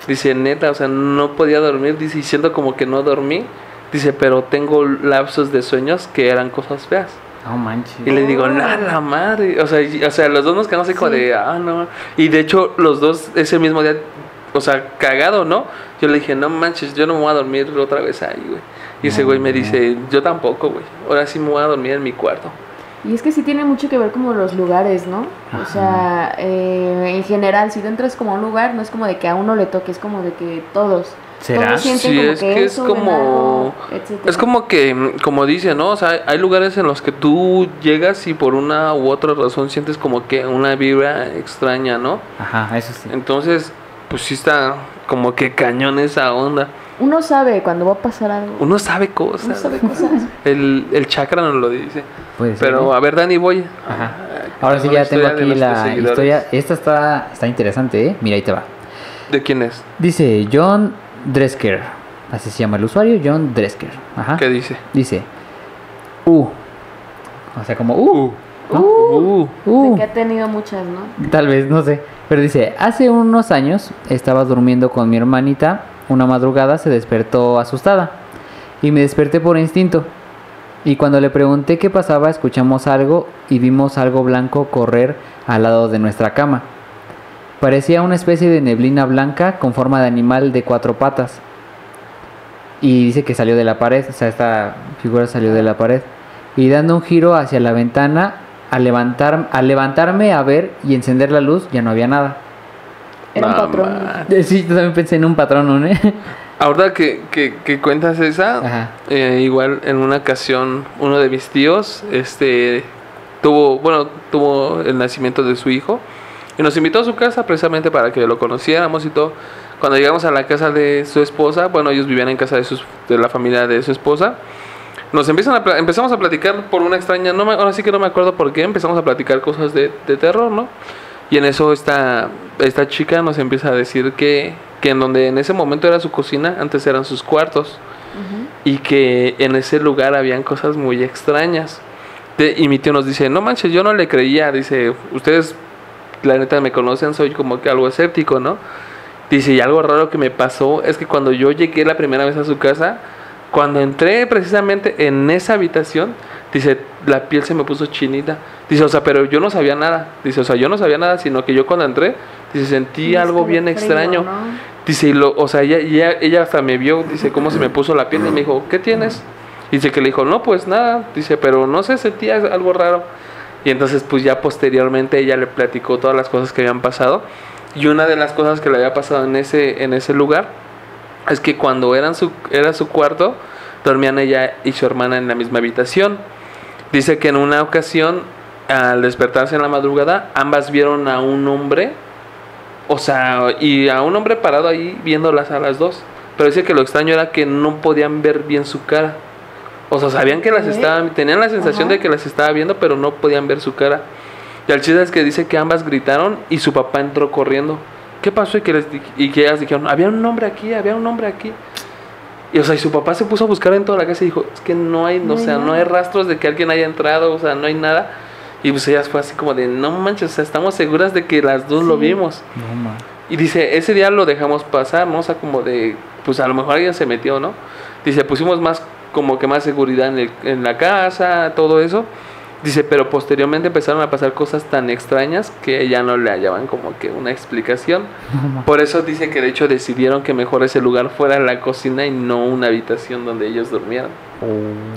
Dice, neta, o sea, no podía dormir, dice, y siento como que no dormí. Dice, pero tengo lapsos de sueños que eran cosas feas. No manches. Y le digo, la madre. O sea, y- o sea, los dos nos quedamos así como Sí. de, ah, no. Y de hecho, los dos ese mismo día, o sea, cagado, ¿no? Yo le dije, no manches, yo no me voy a dormir otra vez ahí, güey. Y ese güey me no. dice, yo tampoco, güey. Ahora sí me voy a dormir en mi cuarto. Y es que sí tiene mucho que ver como los lugares, ¿no? O sea, eh, en general, si tú entras como a un lugar, no es como de que a uno le toque, es como de que todos. ¿Será? Todos sienten Sí, como es que, que es eso, como-. Es como que, como dice, ¿no? O sea, hay- hay lugares en los que tú llegas y por una u otra razón sientes como que una vibra extraña, ¿no? Ajá, eso sí. Entonces, pues sí está como que cañón esa onda. Uno sabe cuando va a pasar algo. Uno sabe Uno cosas. sabe cosas. [laughs] El, el chakra nos lo dice. Puede ser, Pero a ver, Dani, voy. Ajá. a- Ahora sí ya tengo aquí la historia. Esta está, está interesante, ¿eh? Mira, ahí te va. ¿De quién es? Dice John Dresker. Así se llama el usuario, John Dresker. Ajá. ¿Qué dice? Dice. Uh. O sea, como uh. ¿no? Uh, Uh. De que ha tenido muchas, ¿no? Tal vez, no sé. Pero dice, hace unos años estaba durmiendo con mi hermanita. Una madrugada se despertó asustada. Y me desperté por instinto. Y cuando le pregunté qué pasaba, escuchamos algo y vimos algo blanco correr al lado de nuestra cama. Parecía una especie de neblina blanca con forma de animal de cuatro patas. Y dice que salió de la pared, o sea, esta figura salió de la pared. y dando un giro hacia la ventana, al, levantar, al levantarme a ver y encender la luz, ya no había nada. Era un No, patrón. man. Eh, [laughs] Sí, yo también pensé en un patrón, ¿no? [laughs] Ahora que, que, que cuentas esa, eh, igual en una ocasión uno de mis tíos, este, tuvo, bueno, tuvo el nacimiento de su hijo y nos invitó a su casa precisamente para que lo conociéramos y todo. Cuando llegamos a la casa de su esposa, bueno, ellos vivían en casa de, sus, de la familia de su esposa, nos empiezan a, empezamos a platicar por una extraña, no me, ahora sí que no me acuerdo por qué, empezamos a platicar cosas de, de terror, ¿no? Y en eso esta, esta chica nos empieza a decir que, que en donde en ese momento era su cocina, antes eran sus cuartos. Y que en ese lugar habían cosas muy extrañas. De- y mi tío nos dice, no manches, yo no le creía. Dice, ustedes la neta me conocen, soy como que algo escéptico, ¿no? Dice, y algo raro que me pasó es que cuando yo llegué la primera vez a su casa, cuando entré precisamente en esa habitación, dice, la piel se me puso chinita. Dice, o sea, pero yo no sabía nada. Dice, o sea, yo no sabía nada, sino que yo cuando entré, dice, sentí algo bien frío, extraño. ¿no? Dice, y lo, o sea, ella, ella, ella hasta me vio, dice, cómo se me puso la piel y me dijo, ¿qué tienes? Dice que le dijo, no, pues nada, dice, pero no sé, sentía algo raro. Y entonces, pues ya posteriormente ella le platicó todas las cosas que habían pasado. Y una de las cosas que le había pasado en ese, en ese lugar es que cuando eran su, era su cuarto, dormían ella y su hermana en la misma habitación. Dice que en una ocasión, al despertarse en la madrugada, ambas vieron a un hombre, o sea, y a un hombre parado ahí viéndolas a las dos. Pero dice que lo extraño era que no podían ver bien su cara. O sea, sabían que las estaban, tenían la sensación Ajá. de que las estaba viendo, pero no podían ver su cara. Y al chiste es que dice que ambas gritaron y su papá entró corriendo. ¿Qué pasó? Y que, les y que ellas dijeron, había un hombre aquí, había un hombre aquí. Y o sea, y su papá se puso a buscar en toda la casa y dijo, es que no hay, No o sea, no hay rastros de que alguien haya entrado, o sea, no hay nada. Y pues ellas fue así como de, no manches, o sea, estamos seguras de que las dos lo Sí. vimos. No, ma. Y dice, ese día lo dejamos pasar, ¿no? O sea, como de, pues a lo mejor alguien se metió, ¿no? Dice, pusimos más, como que más seguridad en, el- en la casa, todo eso. Dice, pero posteriormente empezaron a pasar cosas tan extrañas que ya no le hallaban como que una explicación. Por eso dice que de hecho decidieron que mejor ese lugar fuera la cocina y no una habitación donde ellos durmieran.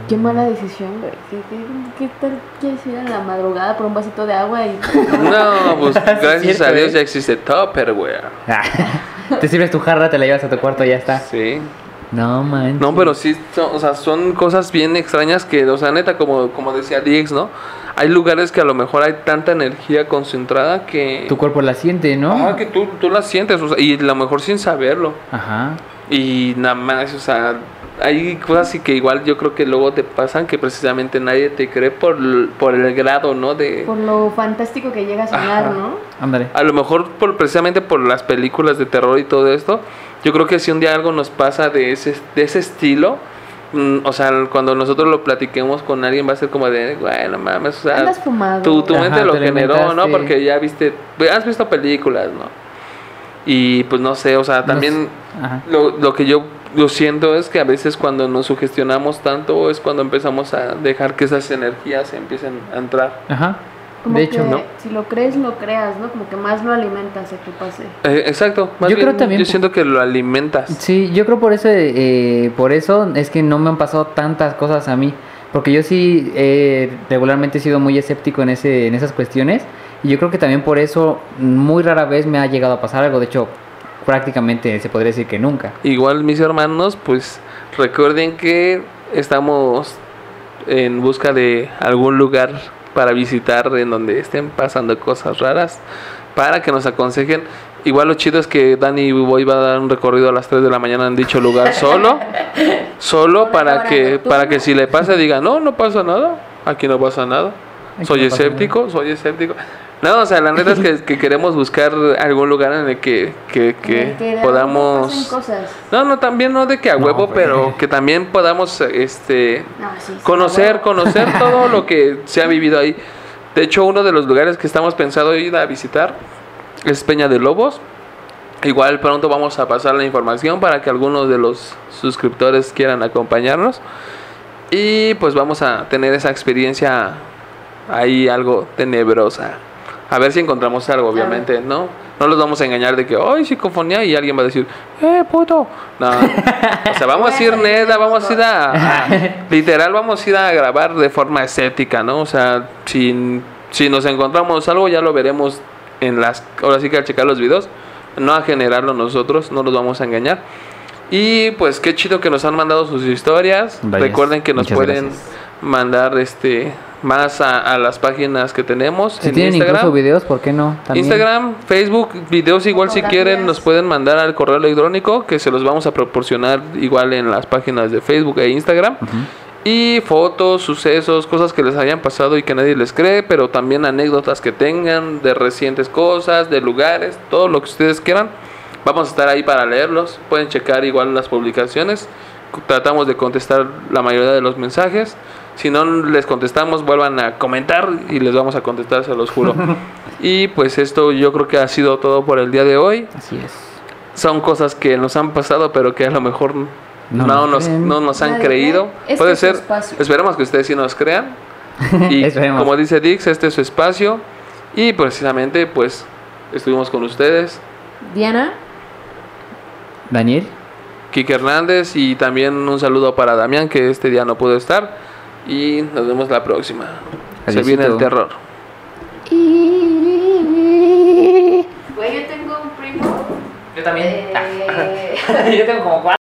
Qué mala decisión, güey. ¿Qué, qué, qué tal quieres ir en la madrugada por un vasito de agua y... [laughs] No, pues [laughs] gracias cierto, a Dios ¿eh? ya existe Tupperware. [laughs] Te sirves tu jarra, te la llevas a tu cuarto y ya está. Sí. No, man. No, pero sí, son, o sea, son cosas bien extrañas que, o sea, neta, como, como decía Dix, ¿no? Hay lugares que a lo mejor hay tanta energía concentrada que... Tu cuerpo la siente, ¿no? Ajá, que tú, tú la sientes, o sea, y a lo mejor sin saberlo. Ajá. Y nada más, o sea, hay cosas así que igual yo creo que luego te pasan que precisamente nadie te cree por, por el grado, ¿no? De... Por lo fantástico que llega a sonar, Ajá. ¿no? Ándale. A lo mejor por, precisamente por las películas de terror y todo esto, yo creo que si un día algo nos pasa de ese, de ese estilo, mm, o sea, cuando nosotros lo platiquemos con alguien va a ser como de, bueno, mames, o sea, fumado. tu, tu Ajá, mente lo generó, ¿no? Porque ya viste, has visto películas, ¿no? Y pues no sé, o sea, también lo, lo que yo, yo siento es que a veces cuando nos sugestionamos tanto es cuando empezamos a dejar que esas energías empiecen a entrar. Ajá. Como de hecho, que ¿no? Si lo crees, lo creas, ¿no? Como que más lo alimentas a que pase. Eh, exacto, más Yo bien, creo también yo siento que lo alimentas. Sí, yo creo por eso, eh, por eso es que no me han pasado tantas cosas a mí, porque yo sí eh, regularmente he sido muy escéptico en ese, en esas cuestiones y yo creo que también por eso muy rara vez me ha llegado a pasar algo. De hecho, prácticamente se podría decir que nunca. Igual mis hermanos, pues recuerden que estamos en busca de algún lugar para visitar en donde estén pasando cosas raras para que nos aconsejen. Igual lo chido es que Dani Boy va a dar un recorrido a las 3 de la mañana en dicho lugar solo, [laughs] solo para que nocturna. para que si le pasa diga, "No, no pasa nada. Aquí no pasa nada." Aquí Soy no pasa escéptico, soy escéptico. No, o sea, la neta es que, que queremos buscar algún lugar en el que, que, que En el que de podamos... cosas. No, no, también no de que a No, huevo, güey. pero que también podamos este No, sí, sí, conocer, conocer todo lo que [laughs] se ha vivido ahí. De hecho, uno de los lugares que estamos pensando ir a visitar es Peña de Lobos. Igual pronto vamos a pasar la información para que algunos de los suscriptores quieran acompañarnos. Y pues vamos a tener esa experiencia ahí algo tenebrosa. A ver si encontramos algo, obviamente, ¿no? No los vamos a engañar de que, ¡ay, psicofonía! Y alguien va a decir, ¡eh, puto! No. [laughs] O sea, vamos a ir neta, vamos a ir a, a- [laughs] Literal, vamos a ir a grabar de forma escéptica, ¿no? O sea, si, si nos encontramos algo, ya lo veremos en las. Ahora sí que al checar los videos, no a generarlo nosotros, no los vamos a engañar. Y pues qué chido que nos han mandado sus historias. Recuerden que nos muchas pueden gracias. mandar este más a, a las páginas que tenemos Si en tienen incluso Instagram. videos, ¿por qué no? También. Instagram, Facebook, videos igual si quieren nos pueden mandar al correo electrónico que se los vamos a proporcionar igual en las páginas de Facebook e Instagram. Y fotos, sucesos, cosas que les hayan pasado y que nadie les cree, pero también anécdotas que tengan de recientes cosas, de lugares, todo lo que ustedes quieran. Vamos a estar ahí para leerlos. Pueden checar igual las publicaciones. Tratamos de contestar la mayoría de los mensajes. Si no les contestamos, vuelvan a comentar y les vamos a contestar, se los juro. [laughs] y pues esto yo creo que ha sido todo por el día de hoy. Así es. Son cosas que nos han pasado, pero que a lo mejor no, No nos, no nos han creído. Este Puede ser. espacio. Esperemos que ustedes sí nos crean. [laughs] Y Esperemos. como dice Dix, este es su espacio. Y precisamente, pues, estuvimos con ustedes. Diana, Daniel. Kike Hernández y también un saludo para Damián que este día no pudo estar y nos vemos la próxima. Se viene el terror. güey, yo tengo un primo. Yo también. eh, [laughs] Yo tengo como cuatro.